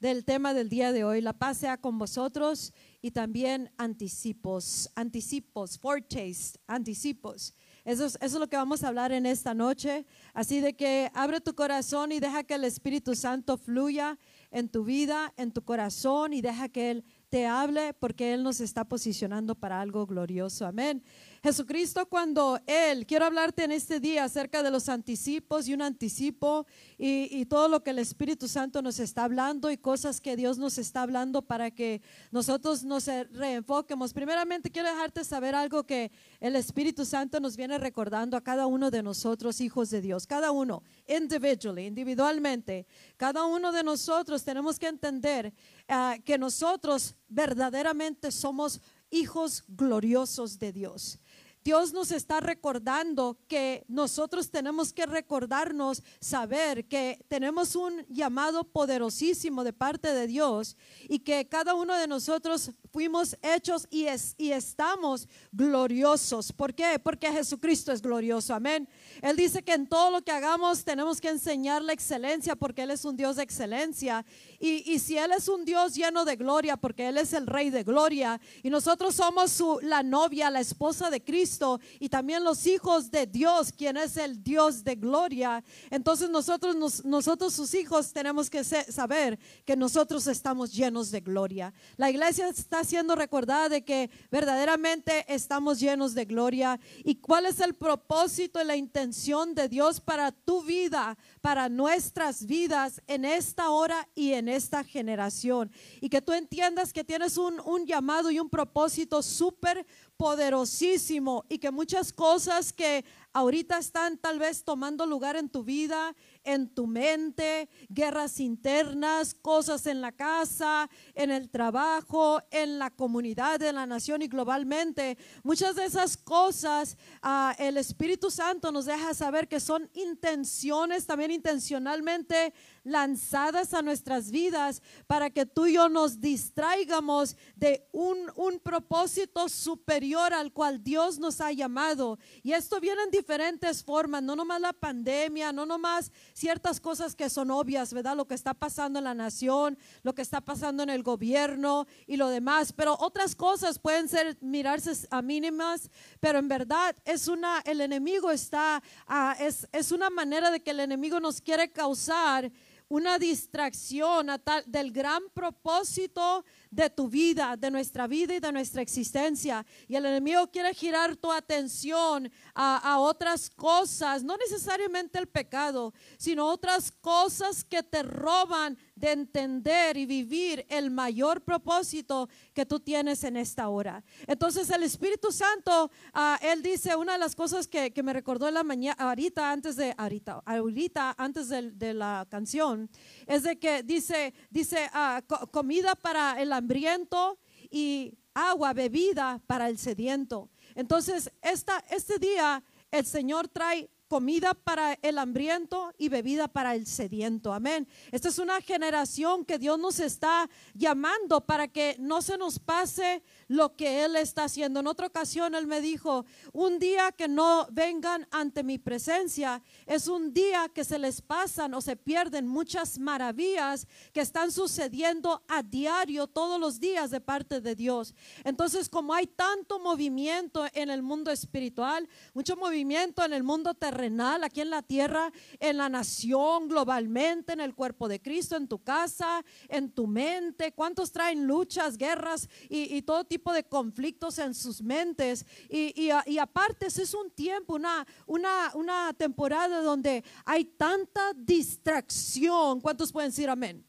del tema del día de hoy. La paz sea con vosotros y también anticipos, anticipos, foretaste, anticipos. Eso es, eso es lo que vamos a hablar en esta noche. Así de que abre tu corazón y deja que el Espíritu Santo fluya en tu vida, en tu corazón y deja que Él te hable porque Él nos está posicionando para algo glorioso. Amén. Jesucristo cuando Él, quiero hablarte en este día acerca de los anticipos y un anticipo y, todo lo que el Espíritu Santo nos está hablando y cosas que Dios nos está hablando para que nosotros nos reenfoquemos. Primeramente quiero dejarte saber algo que el Espíritu Santo nos viene recordando a cada uno de nosotros, hijos de Dios, cada uno, individually, individualmente, cada uno de nosotros tenemos que entender ah, que nosotros verdaderamente somos hijos gloriosos de Dios. Dios nos está recordando que nosotros tenemos que recordarnos, saber que tenemos un llamado poderosísimo de parte de Dios y que cada uno de nosotros fuimos hechos y, y estamos gloriosos. ¿Por qué? Porque Jesucristo es glorioso. Amén. Él dice que en todo lo que hagamos tenemos que enseñar la excelencia porque Él es un Dios de excelencia. Y, y si Él es un Dios lleno de gloria porque Él es el Rey de gloria y nosotros somos su, la novia, la esposa de Cristo y también los hijos de Dios, quien es el Dios de gloria. Entonces nosotros, nosotros sus hijos tenemos que saber que nosotros estamos llenos de gloria. La iglesia está siendo recordada de que verdaderamente estamos llenos de gloria. ¿Y cuál es el propósito y la intención de Dios para tu vida, para nuestras vidas en esta hora y en esta generación? Y que tú entiendas que tienes un, un llamado y un propósito súper poderosísimo y que muchas cosas que ahorita están tal vez tomando lugar en tu vida, en tu mente, guerras internas, cosas en la casa, en el trabajo, en la comunidad, en la nación y globalmente. Muchas de esas cosas ah, el Espíritu Santo nos deja saber que son intenciones también intencionalmente lanzadas a nuestras vidas para que tú y yo nos distraigamos de un, un propósito superior al cual Dios nos ha llamado. Y esto viene en diferentes formas, no nomás la pandemia, no nomás ciertas cosas que son obvias, ¿verdad? Lo que está pasando en la nación, lo que está pasando en el gobierno y lo demás, pero otras cosas pueden ser mirarse a mínimas, pero en verdad es una, el enemigo está, ah, es, es una manera de que el enemigo nos quiere causar una distracción del gran propósito de tu vida, de nuestra vida y de nuestra existencia. Y el enemigo quiere girar tu atención a, a, otras cosas, no necesariamente el pecado, sino otras cosas que te roban de entender y vivir el mayor propósito que tú tienes en esta hora. Entonces el Espíritu Santo, ah, él dice una de las cosas que, me recordó en la mañana, ahorita antes de, ahorita, ahorita antes de, la canción, es de que dice, dice ah, comida para el hambriento y agua, bebida para el sediento. Entonces, esta, este día el Señor trae comida para el hambriento y bebida para el sediento. Amén. Esta es una generación que Dios nos está llamando para que no se nos pase lo que Él está haciendo. En otra ocasión Él me dijo, un día que no vengan ante mi presencia es un día que se les pasan o se pierden muchas maravillas que están sucediendo a diario todos los días de parte de Dios. Entonces, como hay tanto movimiento en el mundo espiritual, mucho movimiento en el mundo terrenal, aquí en la tierra, en la nación, globalmente, en el cuerpo de Cristo, en tu casa, en tu mente, ¿cuántos traen luchas, guerras y, todo tipo tipo de conflictos en sus mentes. Y, y, aparte, es un tiempo, una, una, una temporada donde hay tanta distracción. ¿Cuántos pueden decir amén?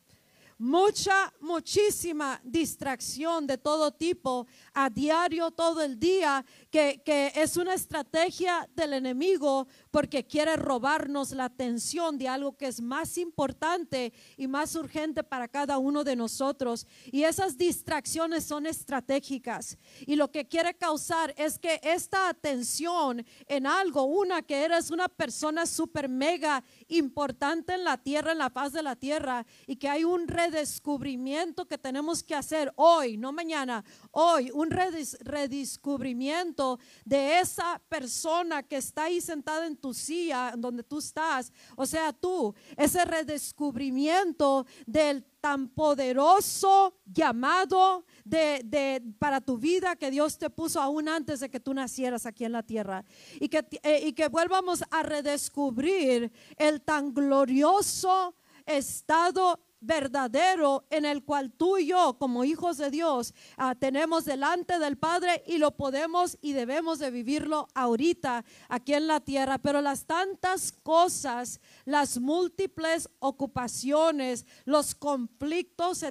mucha, muchísima distracción de todo tipo a diario, todo el día, que, que, es una estrategia del enemigo porque quiere robarnos la atención de algo que es más importante y más urgente para cada uno de nosotros. Y esas distracciones son estratégicas. Y lo que quiere causar es que esta atención en algo, una que eres una persona súper mega importante en la tierra, en la paz de la tierra, y que hay un redescubrimiento que tenemos que hacer hoy, no mañana, hoy, redescubrimiento de esa persona que está ahí sentada en tu silla, donde tú estás, o sea, tú, ese redescubrimiento del tan poderoso llamado de, de, para tu vida que Dios te puso aún antes de que tú nacieras aquí en la tierra. Y que, eh, y que vuelvamos a redescubrir el tan glorioso estado verdadero en el cual tú y yo como hijos de Dios ah, tenemos delante del Padre y lo podemos y debemos de vivirlo ahorita aquí en la tierra. Pero las tantas cosas, las múltiples ocupaciones, los conflictos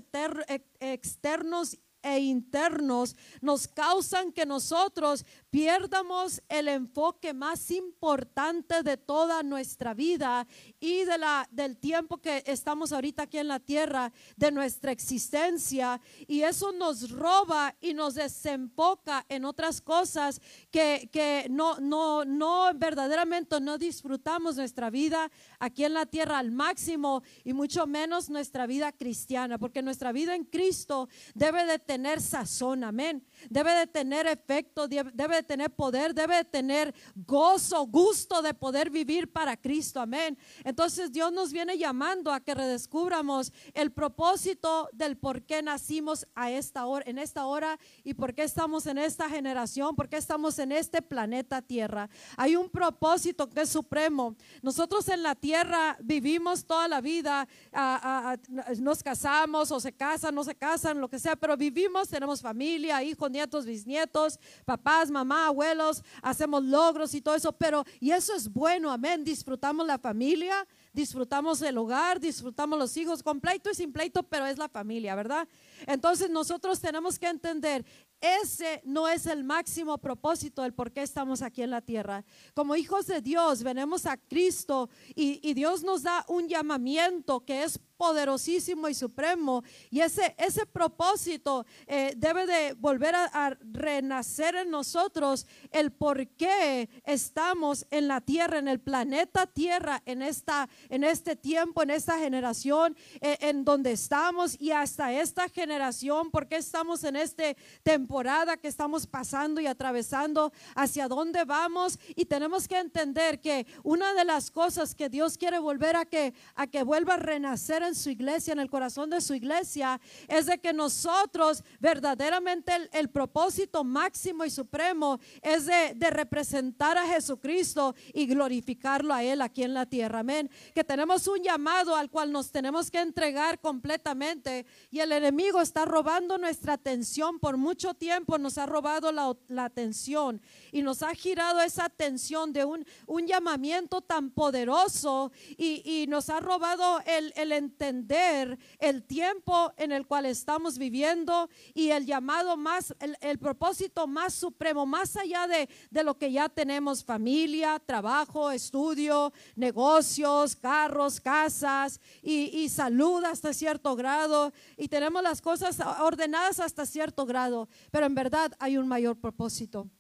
externos e internos nos causan que nosotros pierdamos el enfoque más importante de toda nuestra vida y de la, del tiempo que estamos ahorita aquí en la tierra, de nuestra existencia. Y eso nos roba y nos desemboca en otras cosas que, que no, no, no verdaderamente no disfrutamos nuestra vida aquí en la tierra al máximo y mucho menos nuestra vida cristiana, porque nuestra vida en Cristo debe de tener sazón, amén debe de tener efecto, debe de tener poder, debe de tener gozo, gusto de poder vivir para Cristo. Amén. Entonces Dios nos viene llamando a que redescubramos el propósito del por qué nacimos a esta hora, en esta hora y por qué estamos en esta generación, por qué estamos en este planeta Tierra. Hay un propósito que es supremo. Nosotros en la tierra vivimos toda la vida, nos casamos o se casan, no se casan, lo que sea, pero vivimos, tenemos familia, hijos, nietos, bisnietos, papás, mamá, abuelos, hacemos logros y todo eso, pero y eso es bueno, amén. Disfrutamos la familia, disfrutamos el hogar, disfrutamos los hijos, con pleito y sin pleito, pero es la familia, ¿verdad? Entonces nosotros tenemos que entender ese no es el máximo propósito del por qué estamos aquí en la tierra. Como hijos de Dios, venimos a Cristo y, y Dios nos da un llamamiento que es poderosísimo y supremo. Y ese, ese propósito eh, debe de volver a, renacer en nosotros el por qué estamos en la tierra, en el planeta tierra, en, esta, en este tiempo, en esta generación, eh, en donde estamos y hasta esta generación, porque estamos en esta temporada que estamos pasando y atravesando, hacia dónde vamos. Y tenemos que entender que una de las cosas que Dios quiere volver a que, a que vuelva a renacer en su iglesia, en el corazón de su iglesia, es de que nosotros verdaderamente el, propósito máximo y supremo es de, representar a Jesucristo y glorificarlo a Él aquí en la tierra. Amén. Que tenemos un llamado al cual nos tenemos que entregar completamente y el enemigo está robando nuestra atención por mucho tiempo, nos ha robado la, atención y nos ha girado esa atención de un, un llamamiento tan poderoso y, y nos ha robado el, el entender el tiempo en el cual estamos viviendo y el llamado más, el, propósito más supremo, más allá de, de lo que ya tenemos, familia, trabajo, estudio, negocios, carros, casas y, y salud hasta cierto grado y tenemos las cosas ordenadas hasta cierto grado, pero en verdad hay un mayor propósito.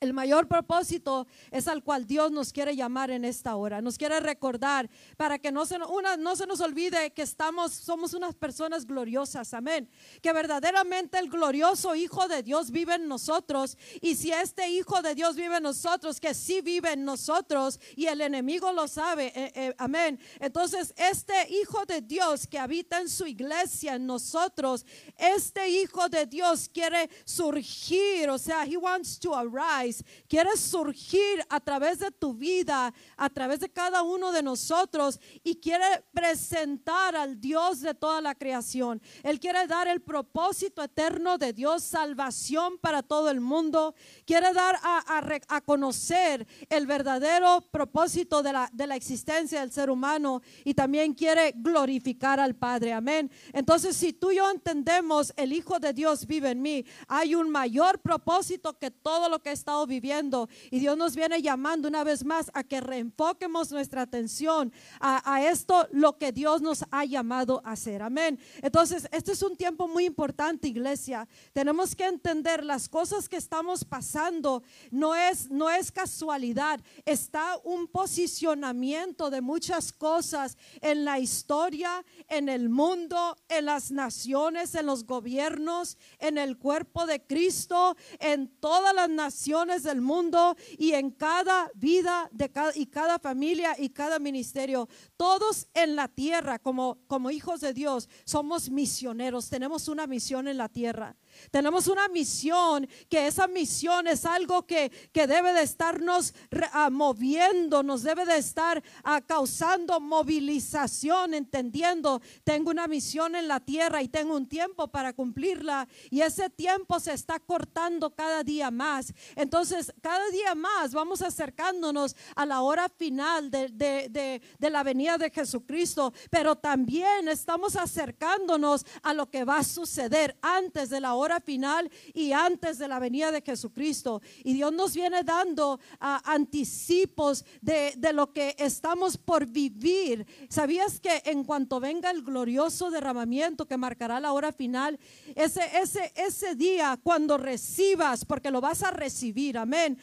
El mayor propósito es al cual Dios nos quiere llamar en esta hora. Nos quiere recordar para que no se, una, no se nos olvide que estamos, somos unas personas gloriosas. Amén. Que verdaderamente el glorioso Hijo de Dios vive en nosotros. Y si este Hijo de Dios vive en nosotros, que sí vive en nosotros y el enemigo lo sabe. Eh, eh, amén. Entonces, este Hijo de Dios que habita en su iglesia, en nosotros, este Hijo de Dios quiere surgir. O sea, he wants to arise quieres surgir a través de tu vida, a través de cada uno de nosotros y quiere presentar al Dios de toda la creación. Él quiere dar el propósito eterno de Dios, salvación para todo el mundo. Quiere dar a, a, conocer el verdadero propósito de la, de la existencia del ser humano y también quiere glorificar al Padre. Amén. Entonces, si tú y yo entendemos, el Hijo de Dios vive en mí, hay un mayor propósito que todo lo que está viviendo. Y Dios nos viene llamando una vez más a que reenfoquemos nuestra atención a, esto, lo que Dios nos ha llamado a hacer. Amén. Entonces, este es un tiempo muy importante, iglesia. Tenemos que entender las cosas que estamos pasando. No es, no es casualidad. Está un posicionamiento de muchas cosas en la historia, en el mundo, en las naciones, en los gobiernos, en el cuerpo de Cristo, en todas las naciones del mundo y en cada vida de cada, y cada familia y cada ministerio. Todos en la tierra, como, como hijos de Dios, somos misioneros, tenemos una misión en la tierra. Tenemos una misión, que esa misión es algo que, que debe de estarnos uh, moviendo, nos debe de estar uh, causando movilización, entendiendo, tengo una misión en la tierra y tengo un tiempo para cumplirla y ese tiempo se está cortando cada día más. Entonces, cada día más vamos acercándonos a la hora final de, de, de, de la venida de Jesucristo, pero también estamos acercándonos a lo que va a suceder antes de la hora final y antes de la venida de Jesucristo. Y Dios nos viene dando ah, anticipos de, de lo que estamos por vivir. ¿Sabías que en cuanto venga el glorioso derramamiento que marcará la hora final, ese, ese, ese día cuando recibas, porque lo vas a recibir, amén.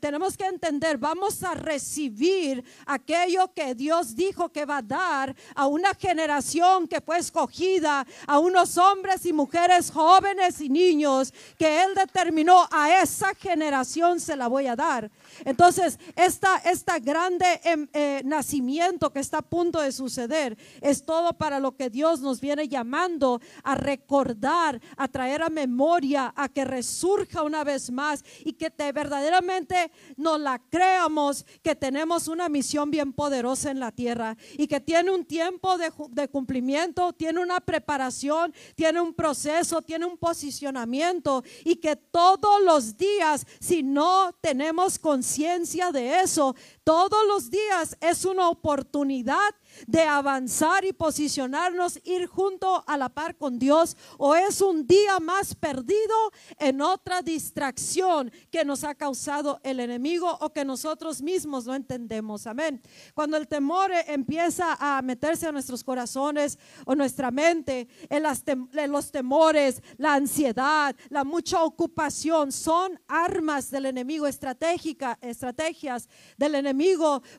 tenemos que entender, vamos a recibir aquello que Dios dijo que va a dar a una generación que fue escogida, a unos hombres y mujeres jóvenes y niños que Él determinó a esa generación se la voy a dar. Entonces, esta, esta grande em, eh, nacimiento que está a punto de suceder es todo para lo que Dios nos viene llamando a recordar, a traer a memoria, a que resurja una vez más y que te, verdaderamente nos la creamos que tenemos una misión bien poderosa en la tierra y que tiene un tiempo de, de cumplimiento, tiene una preparación, tiene un proceso, tiene un posicionamiento y que todos los días, si no tenemos conciencia de eso, todos los días es una oportunidad de avanzar y posicionarnos, ir junto a la par con Dios, o es un día más perdido en otra distracción que nos ha causado el enemigo o que nosotros mismos no entendemos. Amén. Cuando el temor empieza a meterse a nuestros corazones o nuestra mente, en, los temores, la ansiedad, la mucha ocupación, son armas del enemigo, estratégica, estrategias del enemigo,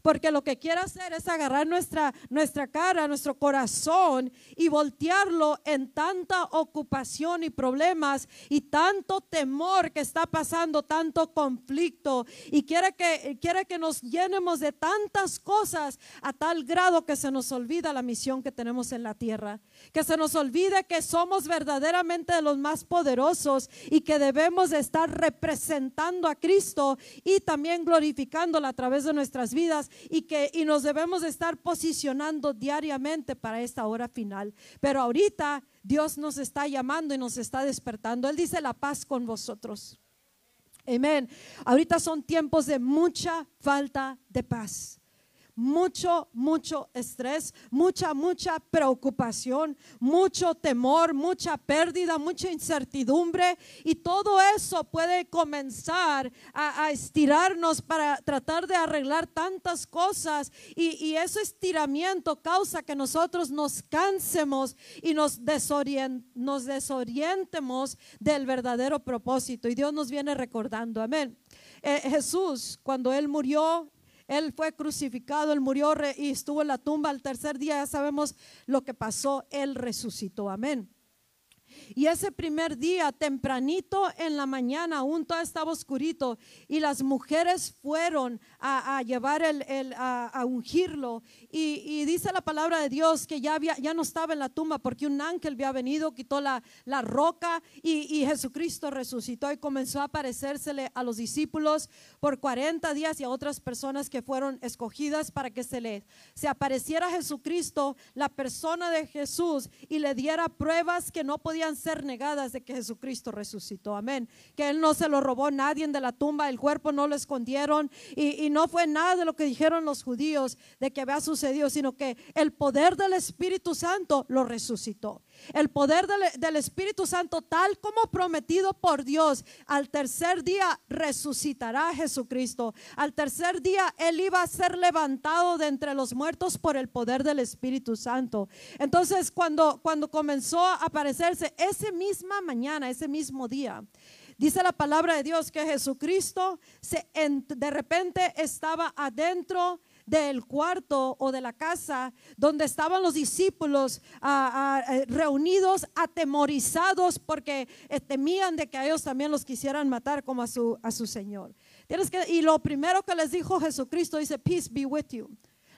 porque lo que quiere hacer es agarrar nuestra nuestra cara, nuestro corazón y voltearlo en tanta ocupación y problemas y tanto temor que está pasando, tanto conflicto. Y quiere que quiere que nos llenemos de tantas cosas a tal grado que se nos olvida la misión que tenemos en la tierra, que se nos olvide que somos verdaderamente los más poderosos y que debemos de estar representando a Cristo y también glorificándola a través de nuestras vidas y que y nos debemos de estar posicionando diariamente para esta hora final. Pero ahorita Dios nos está llamando y nos está despertando. Él dice la paz con vosotros. Amén. Ahorita son tiempos de mucha falta de paz mucho, mucho estrés, mucha, mucha preocupación, mucho temor, mucha pérdida, mucha incertidumbre. Y todo eso puede comenzar a, estirarnos para tratar de arreglar tantas cosas. Y, y, ese estiramiento causa que nosotros nos cansemos y nos, nos desorientemos del verdadero propósito. Y Dios nos viene recordando, amén. Eh, Jesús, cuando Él murió él fue crucificado, él murió y estuvo en la tumba. Al tercer día ya sabemos lo que pasó. Él resucitó. Amén. Y ese primer día, tempranito en la mañana, aún todo estaba oscurito, y las mujeres fueron a, llevar el, a, ungirlo. Y, dice la palabra de Dios que ya, había, ya no estaba en la tumba porque un ángel había venido, quitó la, la roca y, Jesucristo resucitó y comenzó a aparecérsele a los discípulos por 40 días y a otras personas que fueron escogidas para que se le se apareciera Jesucristo, la persona de Jesús, y le diera pruebas que no podían ser negadas de que Jesucristo resucitó. Amén. Que Él no se lo robó nadie de la tumba, el cuerpo no lo escondieron y, no fue nada de lo que dijeron los judíos de que había sucedido, sino que el poder del Espíritu Santo lo resucitó. El poder del, Espíritu Santo, tal como prometido por Dios, al tercer día resucitará Jesucristo. Al tercer día Él iba a ser levantado de entre los muertos por el poder del Espíritu Santo. Entonces, cuando, cuando comenzó a aparecerse ese misma mañana, ese mismo día, Dice la palabra de Dios que Jesucristo se, de repente estaba adentro del cuarto o de la casa donde estaban los discípulos ah, ah, eh, reunidos, atemorizados porque eh, temían de que a ellos también los quisieran matar como a su, a su Señor. Tienes que, y lo primero que les dijo Jesucristo dice, peace be with you.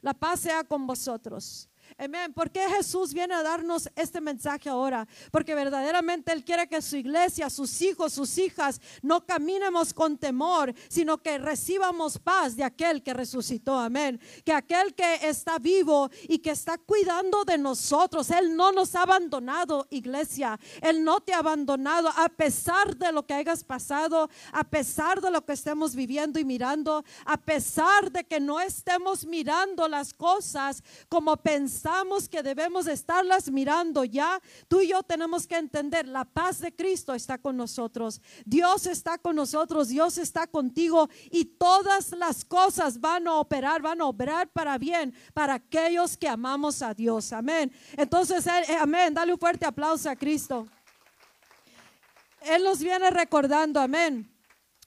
La paz sea con vosotros. Amén. ¿Por qué Jesús viene a darnos este mensaje ahora? Porque verdaderamente Él quiere que su iglesia, sus hijos, sus hijas, no caminemos con temor, sino que recibamos paz de aquel que resucitó. Amén. Que aquel que está vivo y que está cuidando de nosotros, Él no nos ha abandonado, iglesia. Él no te ha abandonado a pesar de lo que hayas pasado, a pesar de lo que estemos viviendo y mirando, a pesar de que no estemos mirando las cosas como pensamos que debemos estarlas mirando ya, tú y yo tenemos que entender, la paz de Cristo está con nosotros. Dios está con nosotros, Dios está contigo y todas las cosas van a operar, van a obrar para bien para aquellos que amamos a Dios. Amén. Entonces, eh, eh, amén, dale un fuerte aplauso a Cristo. Él nos viene recordando, amén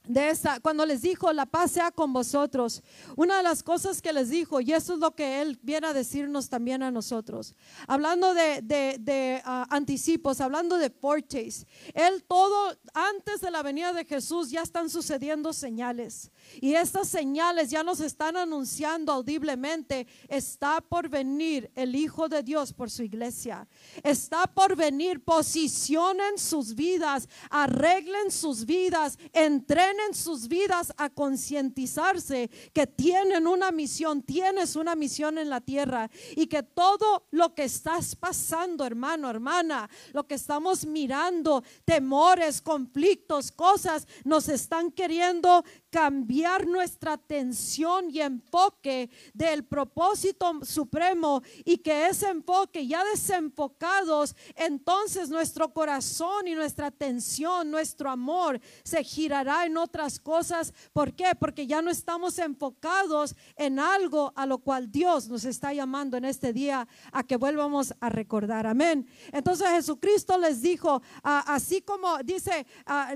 de esa, cuando les dijo, la paz sea con vosotros, una de las cosas que les dijo, y eso es lo que Él viene a decirnos también a nosotros, hablando de, de, ah, anticipos, hablando de portes, Él todo, antes de la venida de Jesús ya están sucediendo señales, y estas señales ya nos están anunciando audiblemente, está por venir el Hijo de Dios por su iglesia, está por venir, posicionen sus vidas, arreglen sus vidas, entren en sus vidas a concientizarse que tienen una misión, tienes una misión en la tierra y que todo lo que estás pasando, hermano, hermana, lo que estamos mirando, temores, conflictos, cosas, nos están queriendo cambiar nuestra atención y enfoque del propósito supremo y que ese enfoque ya desenfocados, entonces nuestro corazón y nuestra atención, nuestro amor se girará en otras cosas. ¿Por qué? Porque ya no estamos enfocados en algo a lo cual Dios nos está llamando en este día a que vuelvamos a recordar. Amén. Entonces Jesucristo les dijo, así como dice,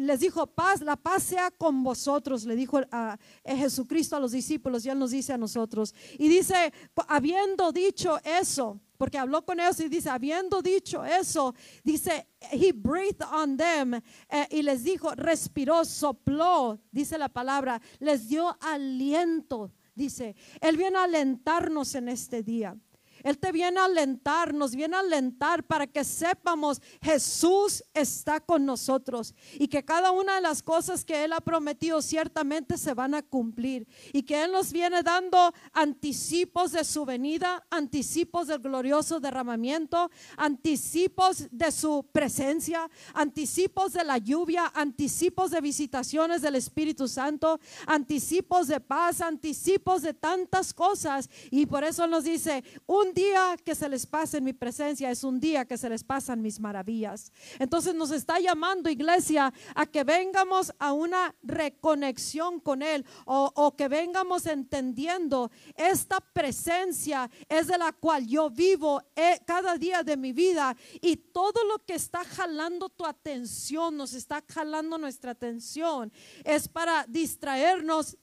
les dijo paz, la paz sea con vosotros, le dijo a, Jesucristo a los discípulos y Él nos dice a nosotros. Y dice, habiendo dicho eso, porque habló con ellos y dice, habiendo dicho eso, dice, he breathed on them eh, y les dijo, respiró, sopló, dice la palabra, les dio aliento, dice, Él viene a alentarnos en este día. Él te viene a alentar, nos viene a alentar para que sepamos Jesús está con nosotros y que cada una de las cosas que Él ha prometido ciertamente se van a cumplir y que Él nos viene dando anticipos de su venida, anticipos del glorioso derramamiento, anticipos de su presencia, anticipos de la lluvia, anticipos de visitaciones del Espíritu Santo, anticipos de paz, anticipos de tantas cosas. Y por eso nos dice un un día que se les pase en mi presencia es un día que se les pasan mis maravillas. Entonces nos está llamando iglesia a que vengamos a una reconexión con Él o, que vengamos entendiendo esta presencia es de la cual yo vivo eh, cada día de mi vida y todo lo que está jalando tu atención, nos está jalando nuestra atención, es para distraernos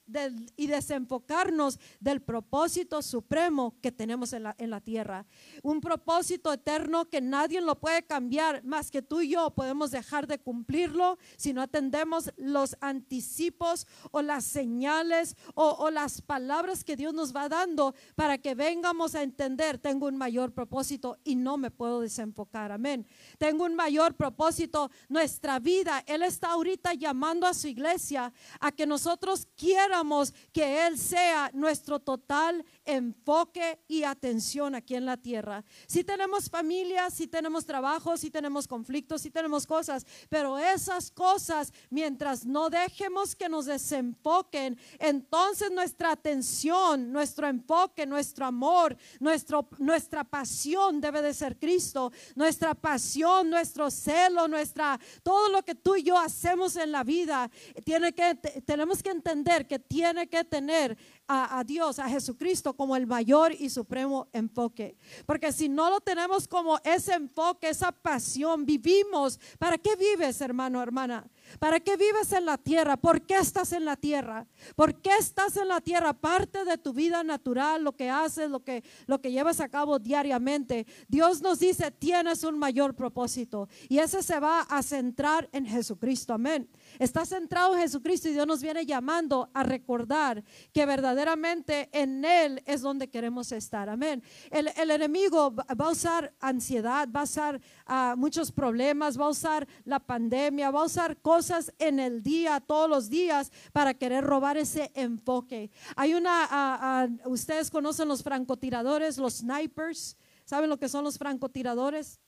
y desenfocarnos del propósito supremo que tenemos en la, en la tierra. Un propósito eterno que nadie lo puede cambiar más que tú y yo podemos dejar de cumplirlo si no atendemos los anticipos o las señales o, las palabras que Dios nos va dando para que vengamos a entender, tengo un mayor propósito y no me puedo desenfocar. Amén. Tengo un mayor propósito. Nuestra vida, Él está ahorita llamando a su iglesia a que nosotros quiéramos que Él sea nuestro total enfoque y atención aquí en la tierra. Si tenemos familia, si tenemos trabajo, si tenemos conflictos, si tenemos cosas, pero esas cosas, mientras no dejemos que nos desenfoquen, entonces nuestra atención, nuestro enfoque, nuestro amor, nuestro, nuestra pasión debe de ser Cristo. Nuestra pasión, nuestro celo, nuestra, todo lo que tú y yo hacemos en la vida, tiene que, tenemos que entender que tiene que tener a, Dios, a Jesucristo como el mayor y supremo enfoque. Porque si no lo tenemos como ese enfoque, esa pasión, vivimos. ¿Para qué vives, hermano, hermana? ¿Para qué vives en la tierra? ¿Por qué estás en la tierra? ¿Por qué estás en la tierra? Parte de tu vida natural, lo que haces, lo que, lo que llevas a cabo diariamente. Dios nos dice, tienes un mayor propósito y ese se va a centrar en Jesucristo. Amén. Está centrado en Jesucristo y Dios nos viene llamando a recordar que verdaderamente en Él es donde queremos estar. Amén. El, enemigo va a usar ansiedad, va a usar ah, muchos problemas, va a usar la pandemia, va a usar cosas en el día, todos los días, para querer robar ese enfoque. Hay una, ah, ustedes conocen los francotiradores, los snipers. ¿Saben lo que son los francotiradores?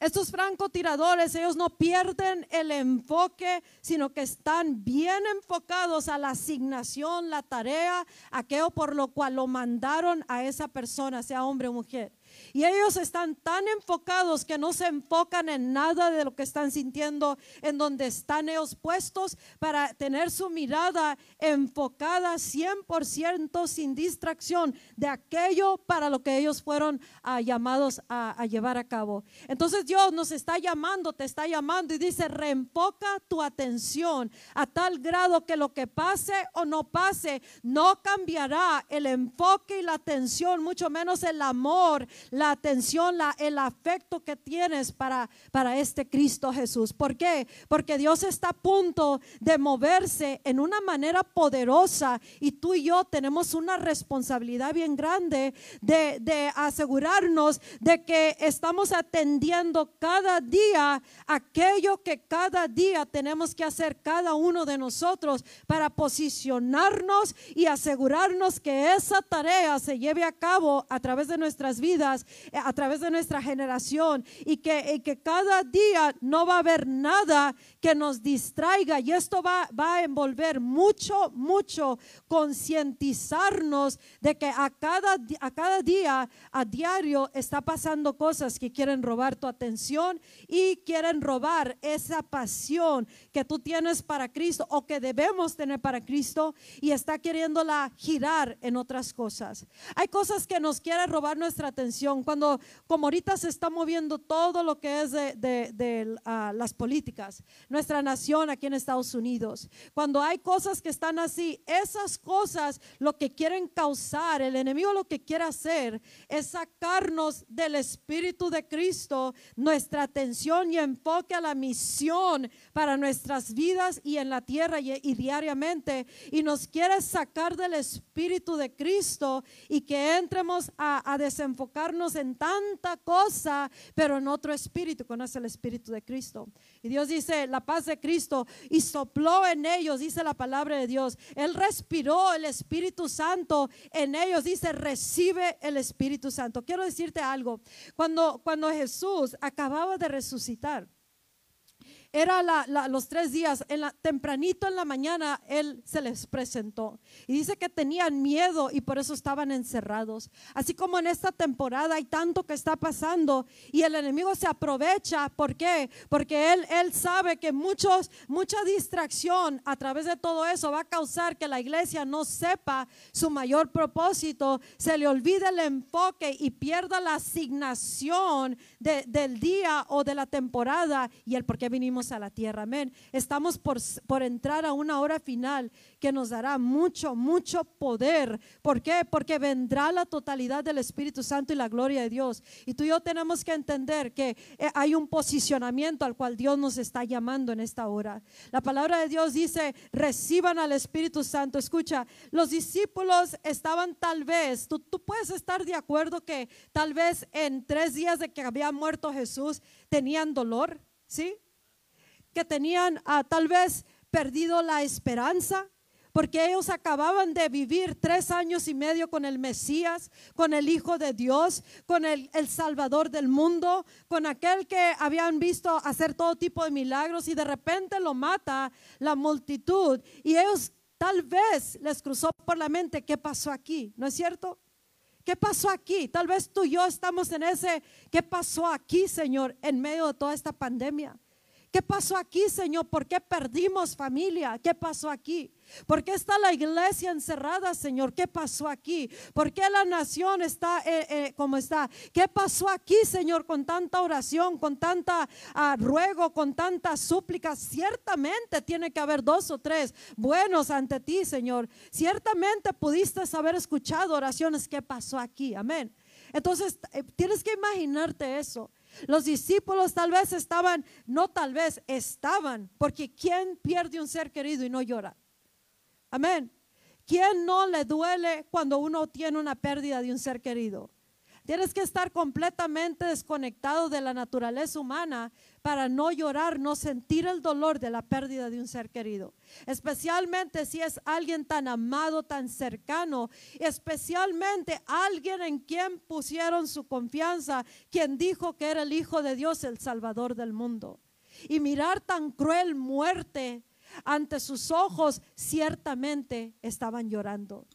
Estos francotiradores, ellos no pierden el enfoque, sino que están bien enfocados a la asignación, la tarea, aquello por lo cual lo mandaron a esa persona, sea hombre o mujer. Y ellos están tan enfocados que no se enfocan en nada de lo que están sintiendo, en donde están ellos puestos para tener su mirada enfocada 100% sin distracción de aquello para lo que ellos fueron ah, llamados a, a llevar a cabo. Entonces Dios nos está llamando, te está llamando y dice, reenfoca tu atención a tal grado que lo que pase o no pase no cambiará el enfoque y la atención, mucho menos el amor la atención, la, el afecto que tienes para, para este Cristo Jesús. ¿Por qué? Porque Dios está a punto de moverse en una manera poderosa y tú y yo tenemos una responsabilidad bien grande de, de asegurarnos de que estamos atendiendo cada día aquello que cada día tenemos que hacer cada uno de nosotros para posicionarnos y asegurarnos que esa tarea se lleve a cabo a través de nuestras vidas a través de nuestra generación y que, que cada día no va a haber nada que nos distraiga y esto va, va a envolver mucho, mucho concientizarnos de que a cada, a cada día, a diario, está pasando cosas que quieren robar tu atención y quieren robar esa pasión que tú tienes para Cristo o que debemos tener para Cristo y está queriéndola girar en otras cosas. Hay cosas que nos quieren robar nuestra atención cuando, como ahorita se está moviendo todo lo que es de, ah, las políticas, nuestra nación aquí en Estados Unidos, cuando hay cosas que están así, esas cosas lo que quieren causar, el enemigo lo que quiere hacer es sacarnos del Espíritu de Cristo, nuestra atención y enfoque a la misión para nuestras vidas y en la tierra y, diariamente, y nos quiere sacar del Espíritu de Cristo y que entremos a desenfocarnos en tanta cosa, pero en otro espíritu, conoce el espíritu de Cristo. Y Dios dice, la paz de Cristo, y sopló en ellos, dice la palabra de Dios. Él respiró el Espíritu Santo en ellos, dice, recibe el Espíritu Santo. Quiero decirte algo, cuando, cuando Jesús acababa de resucitar, era los tres días, en la, tempranito en la mañana, Él se les presentó. Y dice que tenían miedo y por eso estaban encerrados. Así como en esta temporada hay tanto que está pasando y el enemigo se aprovecha. ¿Por qué? Porque Él, él sabe que muchos, mucha distracción a través de todo eso va a causar que la iglesia no sepa su mayor propósito, se le olvide el enfoque y pierda la asignación del día o de la temporada y el por qué vinimos a la tierra. Amén. Estamos por, por entrar a una hora final que nos dará mucho, mucho poder. ¿Por qué? Porque vendrá la totalidad del Espíritu Santo y la gloria de Dios. Y tú y yo tenemos que entender que eh, hay un posicionamiento al cual Dios nos está llamando en esta hora. La palabra de Dios dice, reciban al Espíritu Santo. Escucha, los discípulos estaban tal vez, tú, tú puedes estar de acuerdo que tal vez en tres días de que había muerto Jesús tenían dolor, ¿sí? Que tenían ah, tal vez perdido la esperanza, porque ellos acababan de vivir tres años y medio con el Mesías, con el Hijo de Dios, con el, el, Salvador del mundo, con aquel que habían visto hacer todo tipo de milagros y de repente lo mata la multitud y ellos tal vez les cruzó por la mente qué pasó aquí, ¿no es cierto? ¿Qué pasó aquí? Tal vez tú y yo estamos en ese, ¿qué pasó aquí, Señor, en medio de toda esta pandemia? ¿Qué pasó aquí, Señor? ¿Por qué perdimos familia? ¿Qué pasó aquí? ¿Por qué está la iglesia encerrada, Señor? ¿Qué pasó aquí? ¿Por qué la nación está eh, eh, como está? ¿Qué pasó aquí, Señor, con tanta oración, con tanta ah, ruego, con tanta súplica? Ciertamente tiene que haber dos o tres buenos ante ti, Señor. Ciertamente pudiste haber escuchado oraciones. ¿Qué pasó aquí? Amén. Entonces, eh, tienes que imaginarte eso. Los discípulos tal vez estaban, no tal vez, estaban, porque ¿quién pierde un ser querido y no llora? Amén. ¿Quién no le duele cuando uno tiene una pérdida de un ser querido? Tienes que estar completamente desconectado de la naturaleza humana para no llorar, no sentir el dolor de la pérdida de un ser querido. Especialmente si es alguien tan amado, tan cercano, especialmente alguien en quien pusieron su confianza, quien dijo que era el Hijo de Dios, el Salvador del mundo. Y mirar tan cruel muerte ante sus ojos, ciertamente estaban llorando.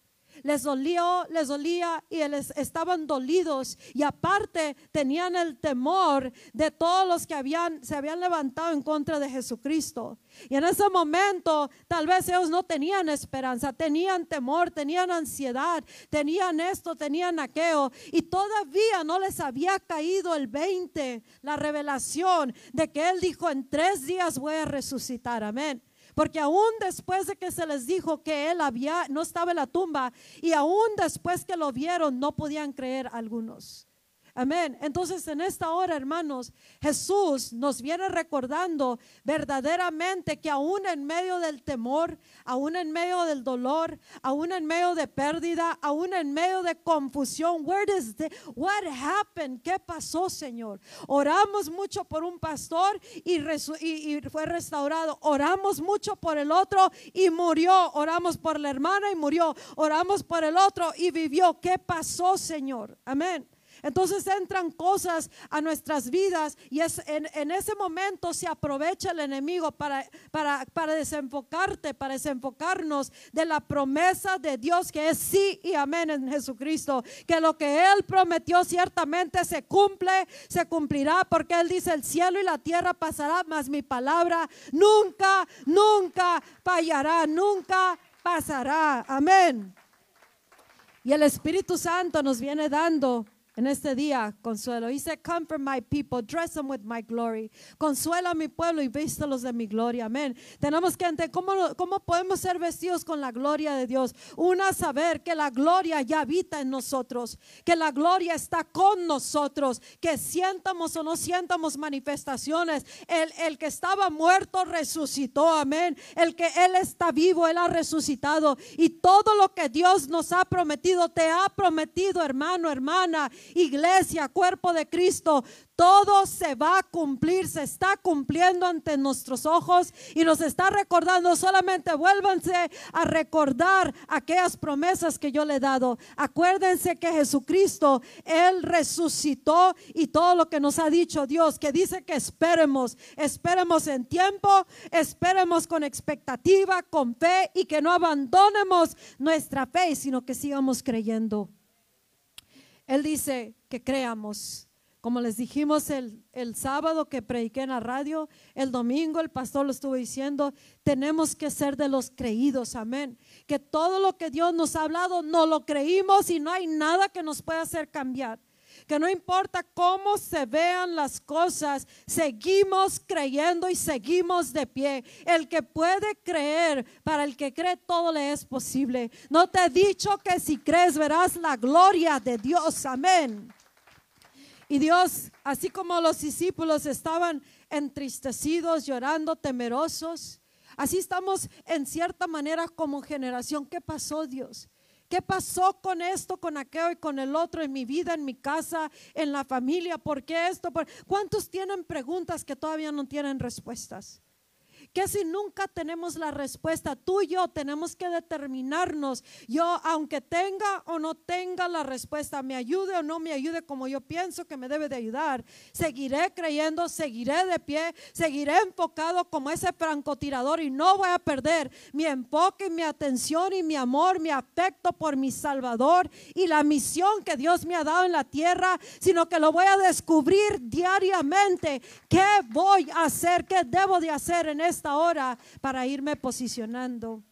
Les dolió, les dolía y les estaban dolidos y aparte tenían el temor de todos los que habían se habían levantado en contra de Jesucristo. Y en ese momento tal vez ellos no tenían esperanza, tenían temor, tenían ansiedad, tenían esto, tenían aquello y todavía no les había caído el 20, la revelación de que él dijo en tres días voy a resucitar. Amén. Porque aún después de que se les dijo que él había, no estaba en la tumba, y aún después que lo vieron, no podían creer algunos. Amén. Entonces en esta hora, hermanos, Jesús nos viene recordando verdaderamente que aún en medio del temor, aún en medio del dolor, aún en medio de pérdida, aún en medio de confusión, where the, what happened? ¿Qué pasó, Señor? Oramos mucho por un pastor y, y fue restaurado. Oramos mucho por el otro y murió. Oramos por la hermana y murió. Oramos por el otro y vivió. ¿Qué pasó, Señor? Amén. Entonces entran cosas a nuestras vidas y es en, ese momento se aprovecha el enemigo para, para, para desenfocarte, para desenfocarnos de la promesa de Dios que es sí y amén en Jesucristo. Que lo que Él prometió ciertamente se cumple, se cumplirá, porque Él dice el cielo y la tierra pasará, mas mi palabra nunca, nunca fallará, nunca pasará. Amén. Y el Espíritu Santo nos viene dando en este día, consuelo. Dice, comfort my people, dress them with my glory. Consuela a mi pueblo y vístelos de mi gloria. Amén. Tenemos que entender cómo, cómo podemos ser vestidos con la gloria de Dios. Una, saber que la gloria ya habita en nosotros, que la gloria está con nosotros, que sientamos o no sientamos manifestaciones. El, el que estaba muerto resucitó. Amén. El que Él está vivo, Él ha resucitado. Y todo lo que Dios nos ha prometido, te ha prometido, hermano, hermana iglesia, cuerpo de Cristo, todo se va a cumplir, se está cumpliendo ante nuestros ojos y nos está recordando, solamente vuélvanse a recordar aquellas promesas que yo le he dado. Acuérdense que Jesucristo, Él resucitó y todo lo que nos ha dicho Dios, que dice que esperemos, esperemos en tiempo, esperemos con expectativa, con fe y que no abandonemos nuestra fe, sino que sigamos creyendo. Él dice que creamos. Como les dijimos el, el, sábado que prediqué en la radio, el domingo el pastor lo estuvo diciendo, tenemos que ser de los creídos, amén. Que todo lo que Dios nos ha hablado, no lo creímos y no hay nada que nos pueda hacer cambiar que no importa cómo se vean las cosas, seguimos creyendo y seguimos de pie. El que puede creer, para el que cree todo le es posible. No te he dicho que si crees verás la gloria de Dios. Amén. Y Dios, así como los discípulos estaban entristecidos, llorando, temerosos, así estamos en cierta manera como generación. ¿Qué pasó Dios? ¿Qué pasó con esto, con aquello y con el otro en mi vida, en mi casa, en la familia? ¿Por qué esto? ¿Cuántos tienen preguntas que todavía no tienen respuestas? Que si nunca tenemos la respuesta, tú y yo tenemos que determinarnos, yo aunque tenga o no tenga la respuesta, me ayude o no me ayude como yo pienso que me debe de ayudar, seguiré creyendo, seguiré de pie, seguiré enfocado como ese francotirador y no voy a perder mi enfoque, mi atención y mi amor, mi afecto por mi Salvador y la misión que Dios me ha dado en la tierra, sino que lo voy a descubrir diariamente. ¿Qué voy a hacer? ¿Qué debo de hacer en esta hora para irme posicionando?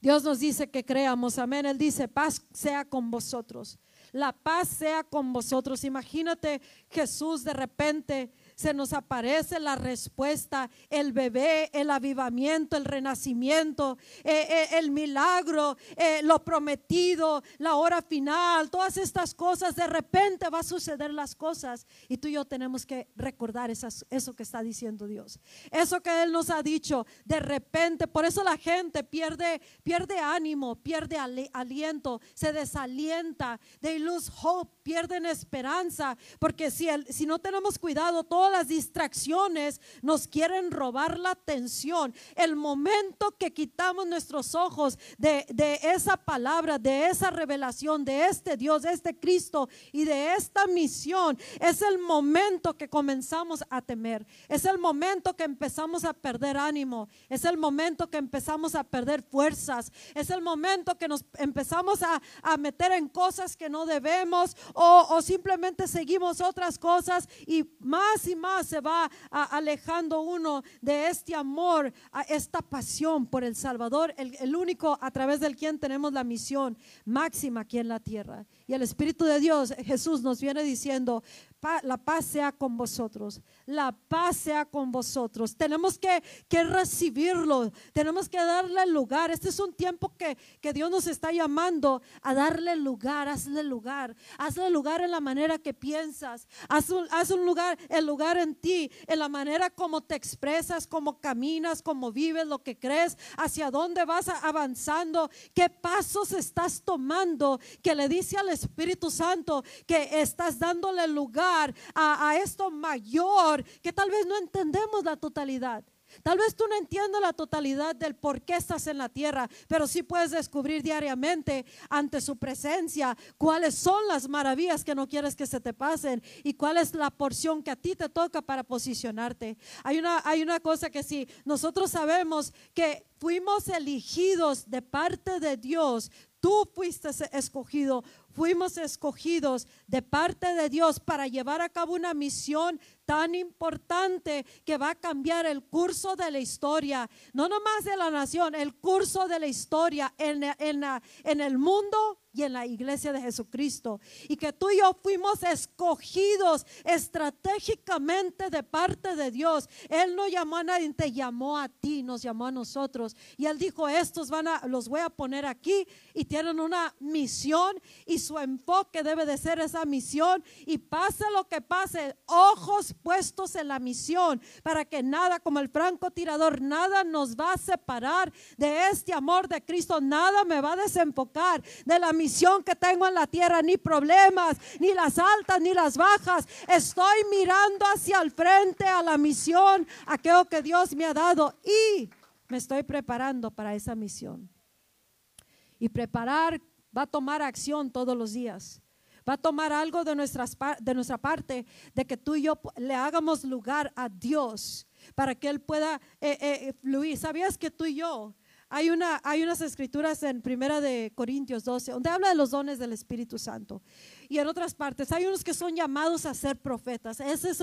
Dios nos dice que creamos, amén. Él dice, paz sea con vosotros. La paz sea con vosotros. Imagínate Jesús de repente se nos aparece la respuesta, el bebé, el avivamiento, el renacimiento, eh, eh, el milagro, eh, lo prometido, la hora final, todas estas cosas, de repente va a suceder las cosas y tú y yo tenemos que recordar esas, eso que está diciendo Dios. Eso que Él nos ha dicho, de repente, por eso la gente pierde, pierde ánimo, pierde aliento, se desalienta, they lose hope, pierden esperanza, porque si, el, si no tenemos cuidado, todo las distracciones nos quieren robar la atención. El momento que quitamos nuestros ojos de, esa palabra, de esa revelación, de este Dios, de este Cristo y de esta misión, es el momento que comenzamos a temer. Es el momento que empezamos a perder ánimo. Es el momento que empezamos a perder fuerzas. Es el momento que nos empezamos a, meter en cosas que no debemos o, o simplemente seguimos otras cosas y más y más se va alejando uno de este amor, a esta pasión por el Salvador, el, el único a través del quien tenemos la misión máxima aquí en la tierra. Y el Espíritu de Dios, Jesús, nos viene diciendo, la paz sea con vosotros, la paz sea con vosotros. Tenemos que, que recibirlo, tenemos que darle lugar. Este es un tiempo que, que Dios nos está llamando a darle lugar, hazle lugar, hazle lugar en la manera que piensas, haz un, haz un lugar, el lugar en ti, en la manera como te expresas, como caminas, como vives, lo que crees, hacia dónde vas avanzando, qué pasos estás tomando, que le dice al Espíritu Santo que estás dándole lugar a, esto mayor que tal vez no entendemos la totalidad. Tal vez tú no entiendas la totalidad del por qué estás en la tierra, pero sí puedes descubrir diariamente ante su presencia cuáles son las maravillas que no quieres que se te pasen y cuál es la porción que a ti te toca para posicionarte. Hay una, hay una cosa que si nosotros sabemos que fuimos elegidos de parte de Dios, tú fuiste escogido fuimos escogidos de parte de Dios para llevar a cabo una misión tan importante que va a cambiar el curso de la historia, no nomás de la nación, el curso de la historia en, en, en el mundo y en la iglesia de Jesucristo. Y que tú y yo fuimos escogidos estratégicamente de parte de Dios. Él no llamó a nadie, te llamó a ti, nos llamó a nosotros. Y él dijo, estos van a, los voy a poner aquí y tienen una misión y su enfoque debe de ser esa misión. Y pase lo que pase, ojos puestos en la misión para que nada como el francotirador, nada nos va a separar de este amor de Cristo, nada me va a desenfocar de la misión que tengo en la tierra, ni problemas, ni las altas, ni las bajas. Estoy mirando hacia el frente a la misión, aquello que Dios me ha dado y me estoy preparando para esa misión. Y preparar va a tomar acción todos los días. Va a tomar algo de, nuestras, de nuestra parte, de que tú y yo le hagamos lugar a Dios para que Él pueda eh, eh, fluir. ¿Sabías que tú y yo hay, una, hay unas escrituras en Primera de Corintios 12 donde habla de los dones del Espíritu Santo. Y en otras partes hay unos que son llamados a ser profetas. Ese es,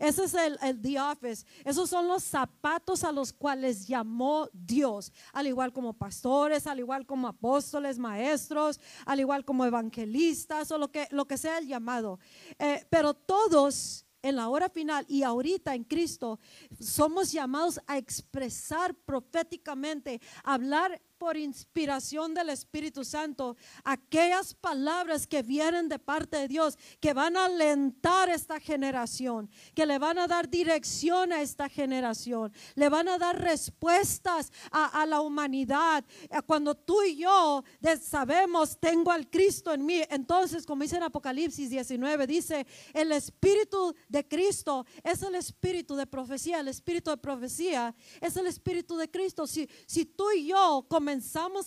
ese es el, el the office. Esos son los zapatos a los cuales llamó Dios. Al igual como pastores, al igual como apóstoles, maestros, al igual como evangelistas o lo que, lo que sea el llamado. Eh, pero todos en la hora final y ahorita en Cristo, somos llamados a expresar proféticamente, hablar por inspiración del Espíritu Santo aquellas palabras que vienen de parte de Dios, que van a alentar esta generación, que le van a dar dirección a esta generación, le van a dar respuestas a, la humanidad. Eh, Cuando tú y yo sabemos, tengo al Cristo en mí, entonces, como dice en Apocalipsis 19, dice, el Espíritu de Cristo es el Espíritu de profecía, el Espíritu de profecía es el Espíritu de Cristo. Si, si tú y yo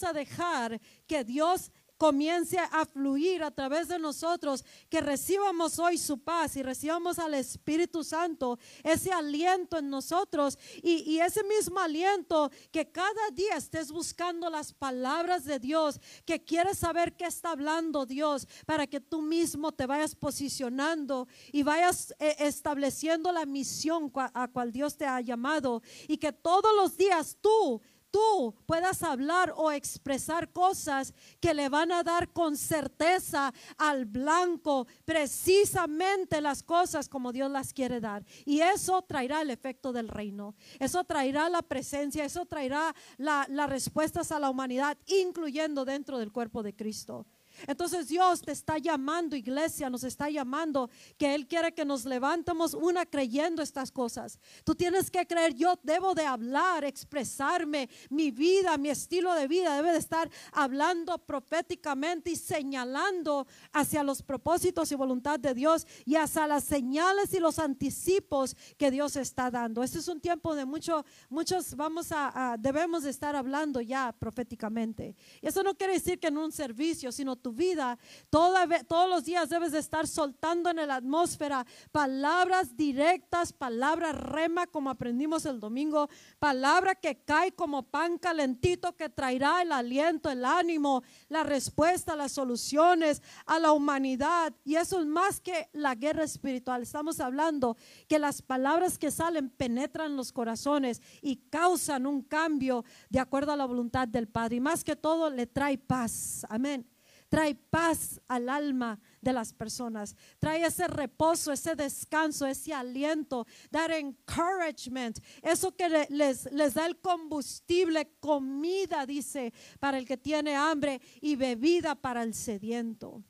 a dejar que Dios comience a fluir a través de nosotros, que recibamos hoy su paz y recibamos al Espíritu Santo, ese aliento en nosotros y, ese mismo aliento que cada día estés buscando las palabras de Dios, que quieres saber qué está hablando Dios, para que tú mismo te vayas posicionando y vayas eh, estableciendo la misión a cual Dios te ha llamado y que todos los días tú tú puedas hablar o expresar cosas que le van a dar con certeza al blanco precisamente las cosas como Dios las quiere dar. Y eso traerá el efecto del reino. Eso traerá la presencia, eso traerá la- las respuestas a la humanidad, incluyendo dentro del cuerpo de Cristo. Entonces Dios te está llamando, iglesia, nos está llamando que Él quiere que nos levantemos una creyendo estas cosas. Tú tienes que creer, yo debo de hablar, expresarme, mi vida, mi estilo de vida debe de estar hablando proféticamente y señalando hacia los propósitos y voluntad de Dios y hacia las señales y los anticipos que Dios está dando. Este es un tiempo de mucho, muchos vamos a, debemos de estar hablando ya proféticamente. Y eso no quiere decir que en un servicio, sino tu vida, toda todos los días debes de estar soltando en la atmósfera palabras directas, palabras rema, como aprendimos el domingo, palabra que cae como pan calentito que traerá el aliento, el ánimo, la respuesta, las soluciones a la humanidad. Y eso es más que la guerra espiritual. Estamos hablando que las palabras que salen penetran los corazones y causan un cambio de acuerdo a la voluntad del Padre. Y más que todo le trae paz. Amén trae paz al alma de las personas, trae ese reposo, ese descanso, ese aliento, dar encouragement, eso que le- les, les da el combustible, comida, dice, para el que tiene hambre y bebida para el sediento.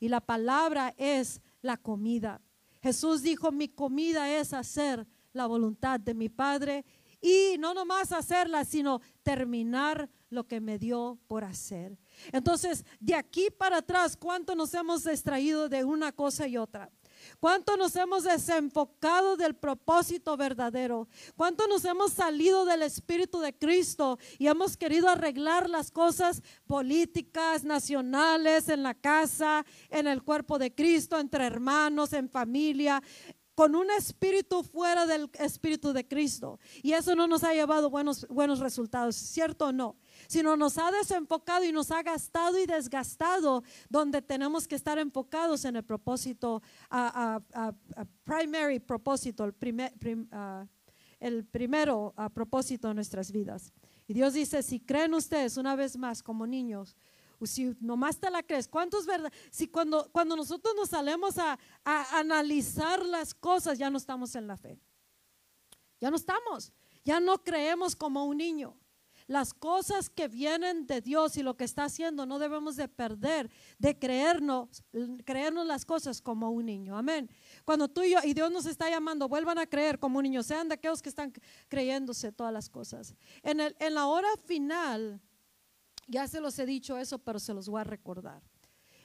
Y la palabra es la comida. Jesús dijo, mi comida es hacer la voluntad de mi Padre y no nomás hacerla, sino terminar lo que me dio por hacer. Entonces, de aquí para atrás, ¿cuánto nos hemos extraído de una cosa y otra? ¿Cuánto nos hemos desenfocado del propósito verdadero? ¿Cuánto nos hemos salido del Espíritu de Cristo y hemos querido arreglar las cosas políticas, nacionales, en la casa, en el cuerpo de Cristo, entre hermanos, en familia? Con un espíritu fuera del espíritu de Cristo. Y eso no nos ha llevado buenos, buenos resultados, ¿cierto o no? Sino nos ha desenfocado y nos ha gastado y desgastado donde tenemos que estar enfocados en el propósito, a, primary propósito, el, primer, prim- el primero propósito de nuestras vidas. Y Dios dice, si creen ustedes una vez más como niños, si nomás te la crees, ¿cuántos verdad? Si cuando, cuando nosotros nos salemos a, a analizar las cosas, ya no estamos en la fe. Ya no estamos. Ya no creemos como un niño. Las cosas que vienen de Dios y lo que está haciendo no debemos de perder, de creernos, creernos las cosas como un niño. Amén. Cuando tú y yo, y Dios nos está llamando, vuelvan a creer como un niño, sean de aquellos que están creyéndose todas las cosas. En, el, en la hora final, ya se los he dicho eso, pero se los voy a recordar.